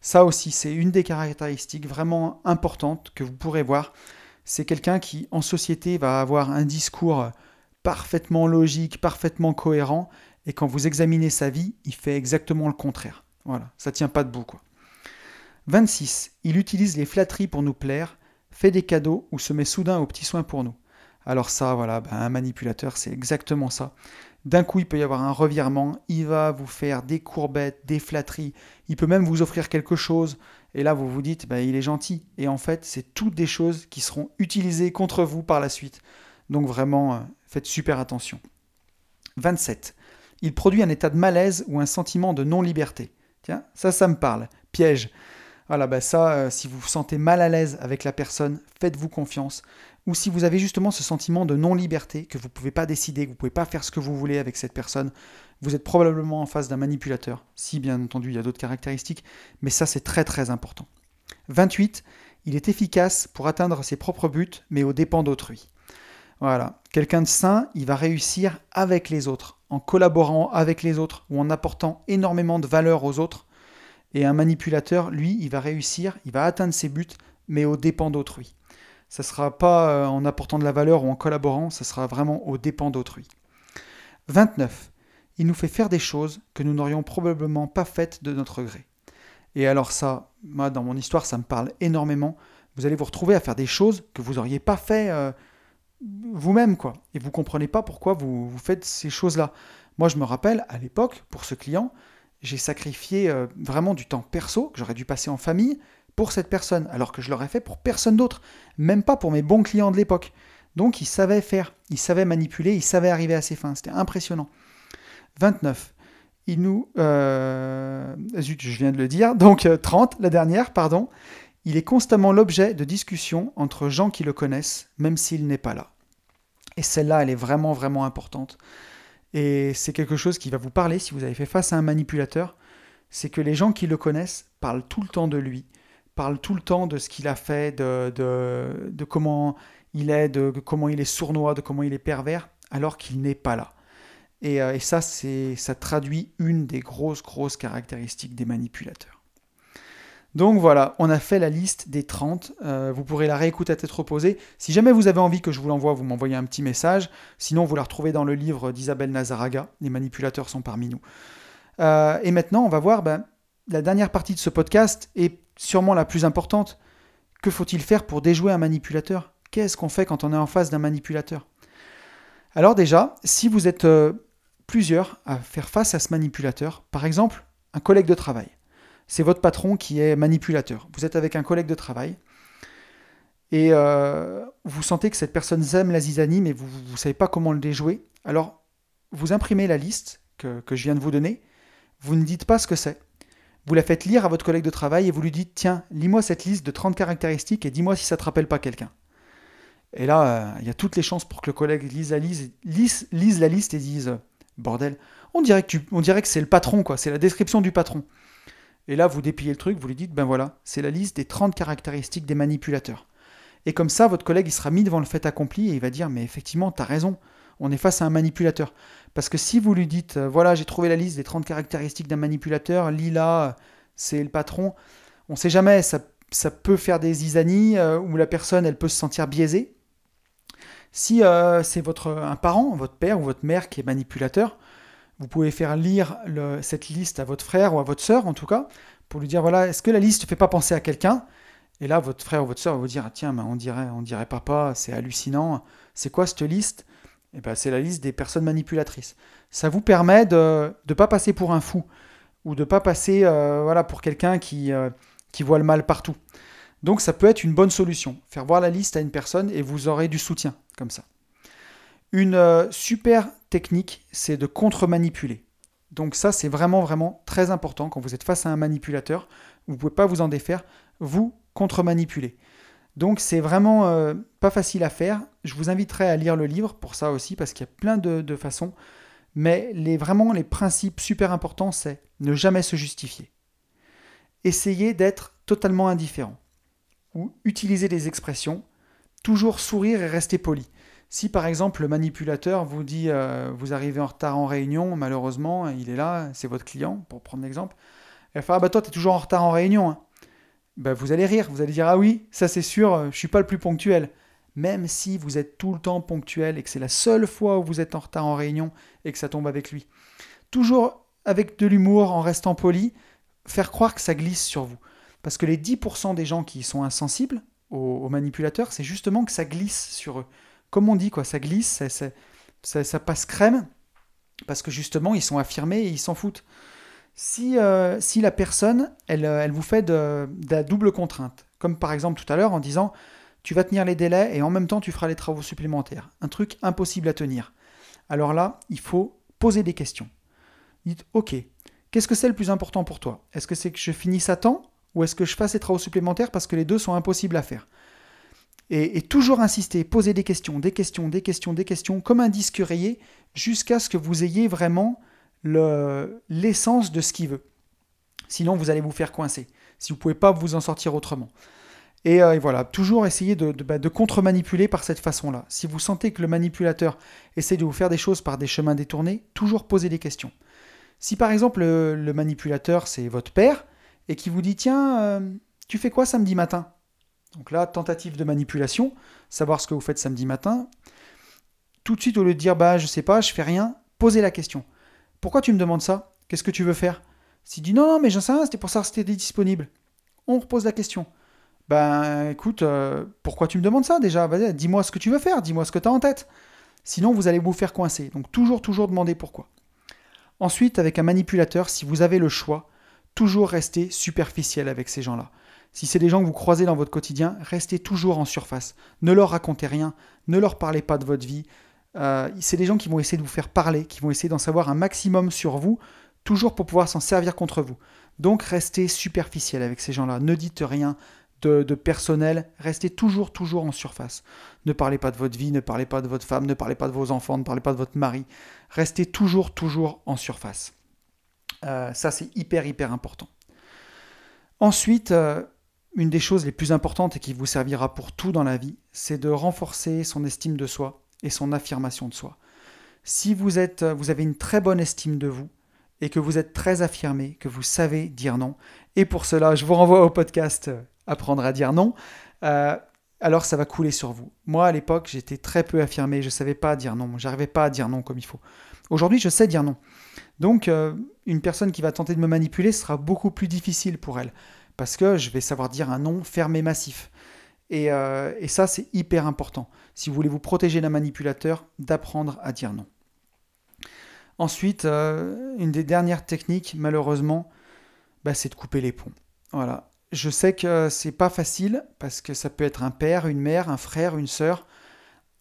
Ça aussi, c'est une des caractéristiques vraiment importantes que vous pourrez voir. C'est quelqu'un qui, en société, va avoir un discours parfaitement logique, parfaitement cohérent, et quand vous examinez sa vie, il fait exactement le contraire. Voilà, ça tient pas debout, quoi. 26. Il utilise les flatteries pour nous plaire, fait des cadeaux ou se met soudain aux petits soins pour nous. Alors ça, voilà, ben, un manipulateur, c'est exactement ça. D'un coup, il peut y avoir un revirement, il va vous faire des courbettes, des flatteries, il peut même vous offrir quelque chose, et là vous vous dites, ben, il est gentil. Et en fait, c'est toutes des choses qui seront utilisées contre vous par la suite. Donc vraiment, euh, faites super attention. 27. Il produit un état de malaise ou un sentiment de non-liberté. Tiens, ça, ça me parle. Piège. Voilà, bah ça, euh, si vous vous sentez mal à l'aise avec la personne, faites-vous confiance. Ou si vous avez justement ce sentiment de non-liberté, que vous ne pouvez pas décider, que vous ne pouvez pas faire ce que vous voulez avec cette personne, vous êtes probablement en face d'un manipulateur. Si, bien entendu, il y a d'autres caractéristiques, mais ça, c'est très très important. 28. Il est efficace pour atteindre ses propres buts, mais aux dépens d'autrui. Voilà. Quelqu'un de sain, il va réussir avec les autres, en collaborant avec les autres ou en apportant énormément de valeur aux autres et un manipulateur, lui, il va réussir, il va atteindre ses buts, mais aux dépens d'autrui. Ça ne sera pas euh, en apportant de la valeur ou en collaborant, ça sera vraiment aux dépens d'autrui. 29. Il nous fait faire des choses que nous n'aurions probablement pas faites de notre gré. Et alors ça, moi, dans mon histoire, ça me parle énormément. Vous allez vous retrouver à faire des choses que vous n'auriez pas fait euh, vous-même, quoi. Et vous comprenez pas pourquoi vous, vous faites ces choses-là. Moi, je me rappelle, à l'époque, pour ce client, j'ai sacrifié euh, vraiment du temps perso que j'aurais dû passer en famille pour cette personne, alors que je l'aurais fait pour personne d'autre, même pas pour mes bons clients de l'époque. Donc il savait faire, il savait manipuler, il savait arriver à ses fins, c'était impressionnant. 29. Il nous... Euh, zut, je viens de le dire. Donc 30, euh, la dernière, pardon. Il est constamment l'objet de discussions entre gens qui le connaissent, même s'il n'est pas là. Et celle-là, elle est vraiment, vraiment importante. Et c'est quelque chose qui va vous parler si vous avez fait face à un manipulateur. C'est que les gens qui le connaissent parlent tout le temps de lui, parlent tout le temps de ce qu'il a fait, de, de, comment il est, de comment il est sournois, de comment il est pervers, alors qu'il n'est pas là. Et, euh, et ça, ça traduit une des grosses, grosses caractéristiques des manipulateurs. Donc voilà, on a fait la liste des 30. Euh, vous pourrez la réécouter à tête reposée. Si jamais vous avez envie que je vous l'envoie, vous m'envoyez un petit message. Sinon, vous la retrouvez dans le livre d'Isabelle Nazaraga. Les manipulateurs sont parmi nous. Euh, et maintenant, on va voir ben, la dernière partie de ce podcast est sûrement la plus importante. Que faut-il faire pour déjouer un manipulateur? Qu'est-ce qu'on fait quand on est en face d'un manipulateur? Alors déjà, si vous êtes euh, plusieurs à faire face à ce manipulateur, par exemple un collègue de travail, c'est votre patron qui est manipulateur. Vous êtes avec un collègue de travail et euh, vous sentez que cette personne aime la zizanie, mais vous ne savez pas comment le déjouer. Alors, vous imprimez la liste que, que je viens de vous donner. Vous ne dites pas ce que c'est. Vous la faites lire à votre collègue de travail et vous lui dites Tiens, lis-moi cette liste de 30 caractéristiques et dis-moi si ça ne te rappelle pas quelqu'un. Et là, euh, il y a toutes les chances pour que le collègue lise la, liste et dise Bordel, on dirait que, c'est le patron, quoi, c'est la description du patron. Et là, vous dépliez le truc, vous lui dites, ben voilà, c'est la liste des 30 caractéristiques des manipulateurs. Et comme ça, votre collègue, il sera mis devant le fait accompli et il va dire, mais effectivement, tu as raison, on est face à un manipulateur. Parce que si vous lui dites, euh, voilà, j'ai trouvé la liste des 30 caractéristiques d'un manipulateur, Lila, c'est le patron, on ne sait jamais, ça, peut faire des isanies euh, où la personne, elle peut se sentir biaisée. Si euh, c'est votre un parent, votre père ou votre mère qui est manipulateur, vous pouvez faire lire cette liste à votre frère ou à votre sœur, en tout cas, pour lui dire voilà, est-ce que la liste ne fait pas penser à quelqu'un? Et là, votre frère ou votre sœur va vous dire ah, tiens, on dirait, on dirait papa, c'est hallucinant. C'est quoi cette liste? Eh ben, c'est la liste des personnes manipulatrices. Ça vous permet de ne pas passer pour un fou ou de ne pas passer euh, voilà, pour quelqu'un qui, euh, qui voit le mal partout. Donc ça peut être une bonne solution. Faire voir la liste à une personne et vous aurez du soutien comme ça. Une euh, super technique, c'est de contre-manipuler. Donc ça, c'est vraiment, vraiment très important quand vous êtes face à un manipulateur. Vous ne pouvez pas vous en défaire, vous contre-manipulez. Donc c'est vraiment euh, pas facile à faire. Je vous inviterai à lire le livre pour ça aussi, parce qu'il y a plein de, façons. Mais les, vraiment, les principes super importants, c'est ne jamais se justifier. Essayez d'être totalement indifférent. Ou utiliser des expressions. Toujours sourire et rester poli. Si par exemple le manipulateur vous dit euh, vous arrivez en retard en réunion, malheureusement, il est là, c'est votre client, pour prendre l'exemple, il va faire ah bah toi tu es toujours en retard en réunion. Hein. Bah, vous allez rire, vous allez dire ah oui, ça c'est sûr, euh, je suis pas le plus ponctuel. Même si vous êtes tout le temps ponctuel et que c'est la seule fois où vous êtes en retard en réunion et que ça tombe avec lui. Toujours avec de l'humour, en restant poli, faire croire que ça glisse sur vous. Parce que les 10% des gens qui sont insensibles aux manipulateurs, c'est justement que ça glisse sur eux comme on dit, quoi, ça glisse, ça, passe crème, parce que justement, ils sont affirmés et ils s'en foutent. Si, euh, si la personne, elle, euh, elle vous fait de, la double contrainte, comme par exemple tout à l'heure en disant tu vas tenir les délais et en même temps tu feras les travaux supplémentaires, un truc impossible à tenir. Alors là, il faut poser des questions. Dites ok, qu'est-ce que c'est le plus important pour toi? Est-ce que c'est que je finisse à temps ou est-ce que je fasse les travaux supplémentaires parce que les deux sont impossibles à faire? Et, toujours insister, poser des questions, des questions, des questions, des questions, comme un disque rayé, jusqu'à ce que vous ayez vraiment l'essence de ce qu'il veut. Sinon, vous allez vous faire coincer, si vous ne pouvez pas vous en sortir autrement. Et, euh, voilà, toujours essayer bah, de contre-manipuler par cette façon-là. Si vous sentez que le manipulateur essaie de vous faire des choses par des chemins détournés, toujours poser des questions. Si par exemple le, manipulateur c'est votre père et qui vous dit tiens, euh, tu fais quoi samedi matin? Donc là, tentative de manipulation, savoir ce que vous faites samedi matin. Tout de suite, au lieu de dire bah je sais pas, je fais rien, posez la question. Pourquoi tu me demandes ça? Qu'est-ce que tu veux faire? S'il dit non, non, mais j'en sais rien, c'était pour ça que c'était disponible. On repose la question. Ben écoute, euh, pourquoi tu me demandes ça déjà? Dis-moi ce que tu veux faire, dis-moi ce que tu as en tête. Sinon, vous allez vous faire coincer. Donc toujours, toujours demander pourquoi. Ensuite, avec un manipulateur, si vous avez le choix, toujours rester superficiel avec ces gens-là. Si c'est des gens que vous croisez dans votre quotidien, restez toujours en surface. Ne leur racontez rien, ne leur parlez pas de votre vie. Euh, c'est des gens qui vont essayer de vous faire parler, qui vont essayer d'en savoir un maximum sur vous, toujours pour pouvoir s'en servir contre vous. Donc restez superficiel avec ces gens-là. Ne dites rien de, personnel. Restez toujours, toujours en surface. Ne parlez pas de votre vie, ne parlez pas de votre femme, ne parlez pas de vos enfants, ne parlez pas de votre mari. Restez toujours, toujours en surface. Euh, ça, c'est hyper, hyper important. Ensuite, euh, une des choses les plus importantes et qui vous servira pour tout dans la vie, c'est de renforcer son estime de soi et son affirmation de soi. Si vous, êtes, vous avez une très bonne estime de vous et que vous êtes très affirmé, que vous savez dire non. Et pour cela, je vous renvoie au podcast euh, Apprendre à dire non. Euh, alors ça va couler sur vous. Moi, à l'époque, j'étais très peu affirmé, je ne savais pas dire non, j'arrivais pas à dire non comme il faut. Aujourd'hui, je sais dire non. Donc, euh, une personne qui va tenter de me manipuler sera beaucoup plus difficile pour elle, parce que je vais savoir dire un non ferme et massif. Et, et ça, c'est hyper important. Si vous voulez vous protéger d'un manipulateur, d'apprendre à dire non. Ensuite, euh, une des dernières techniques, malheureusement, bah, c'est de couper les ponts. Voilà. Je sais que c'est pas facile parce que ça peut être un père, une mère, un frère, une sœur,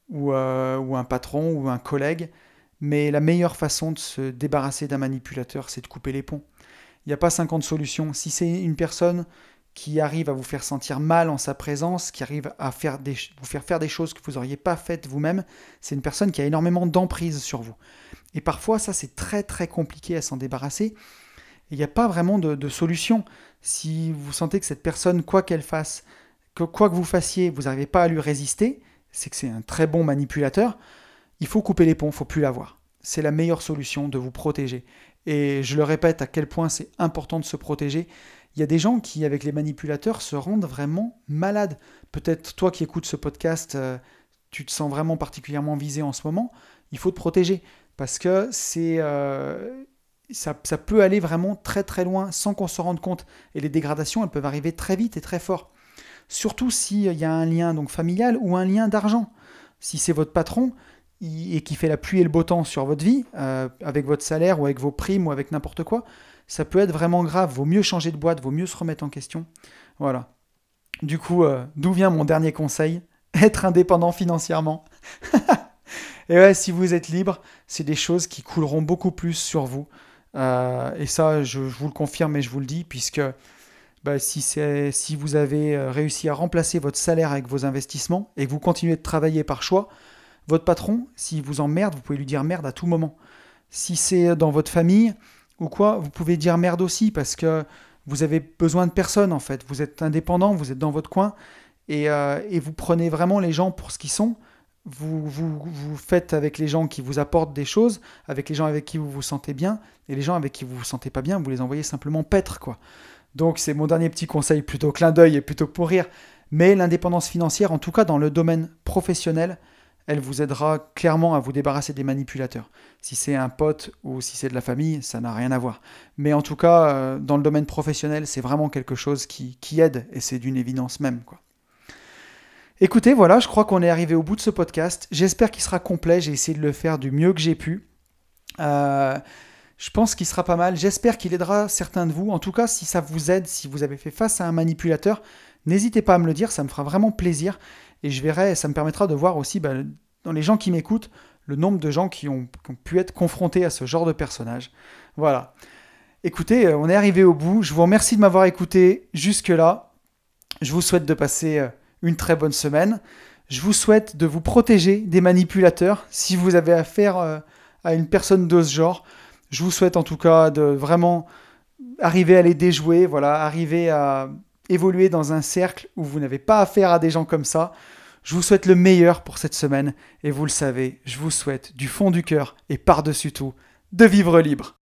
ou, euh, ou un patron ou un collègue. Mais la meilleure façon de se débarrasser d'un manipulateur, c'est de couper les ponts. Il n'y a pas 50 solutions. Si c'est une personne qui arrive à vous faire sentir mal en sa présence, qui arrive à vous faire faire des choses que vous n'auriez pas faites vous-même, c'est une personne qui a énormément d'emprise sur vous. Et parfois, ça, c'est très très compliqué à s'en débarrasser. Il n'y a pas vraiment de, solution. Si vous sentez que cette personne, quoi qu'elle fasse, que quoi que vous fassiez, vous n'arrivez pas à lui résister, c'est que c'est un très bon manipulateur, il faut couper les ponts, il faut plus l'avoir. C'est la meilleure solution de vous protéger. Et je le répète à quel point c'est important de se protéger. Il y a des gens qui, avec les manipulateurs, se rendent vraiment malades. Peut-être toi qui écoutes ce podcast, euh, tu te sens vraiment particulièrement visé en ce moment. Il faut te protéger parce que c'est euh, ça, peut aller vraiment très très loin sans qu'on se rende compte. Et les dégradations, elles peuvent arriver très vite et très fort. Surtout s'il y a un lien donc familial ou un lien d'argent. Si c'est votre patron et qui fait la pluie et le beau temps sur votre vie, euh, avec votre salaire ou avec vos primes ou avec n'importe quoi, ça peut être vraiment grave. Vaut mieux changer de boîte, vaut mieux se remettre en question. Voilà. Du coup, euh, d'où vient mon dernier conseil? Être indépendant financièrement. et ouais, si vous êtes libre, c'est des choses qui couleront beaucoup plus sur vous. Euh, et ça, je, vous le confirme et je vous le dis, puisque bah, si, si vous avez euh, réussi à remplacer votre salaire avec vos investissements et que vous continuez de travailler par choix, votre patron, s'il vous emmerde, vous pouvez lui dire merde à tout moment. Si c'est dans votre famille, ou quoi, vous pouvez dire merde aussi parce que vous avez besoin de personne en fait. Vous êtes indépendant, vous êtes dans votre coin et, euh, vous prenez vraiment les gens pour ce qu'ils sont. Vous, vous, vous, faites avec les gens qui vous apportent des choses, avec les gens avec qui vous vous sentez bien, et les gens avec qui vous vous sentez pas bien, vous les envoyez simplement paître quoi. Donc c'est mon dernier petit conseil, plutôt clin d'œil et plutôt pour rire. Mais l'indépendance financière, en tout cas dans le domaine professionnel, elle vous aidera clairement à vous débarrasser des manipulateurs. Si c'est un pote ou si c'est de la famille, ça n'a rien à voir. Mais en tout cas, euh, dans le domaine professionnel, c'est vraiment quelque chose qui, aide et c'est d'une évidence même. Quoi. Écoutez, voilà, je crois qu'on est arrivé au bout de ce podcast. J'espère qu'il sera complet. J'ai essayé de le faire du mieux que j'ai pu. Euh, je pense qu'il sera pas mal. J'espère qu'il aidera certains de vous. En tout cas, si ça vous aide, si vous avez fait face à un manipulateur, n'hésitez pas à me le dire. Ça me fera vraiment plaisir. Et je verrai, ça me permettra de voir aussi, bah, dans les gens qui m'écoutent, le nombre de gens qui ont, pu être confrontés à ce genre de personnage. Voilà. Écoutez, euh, on est arrivé au bout. Je vous remercie de m'avoir écouté jusque-là. Je vous souhaite de passer euh, une très bonne semaine. Je vous souhaite de vous protéger des manipulateurs si vous avez affaire euh, à une personne de ce genre. Je vous souhaite en tout cas de vraiment arriver à les déjouer, voilà, arriver à évoluer dans un cercle où vous n'avez pas affaire à des gens comme ça. Je vous souhaite le meilleur pour cette semaine et vous le savez, je vous souhaite du fond du cœur et par-dessus tout de vivre libre.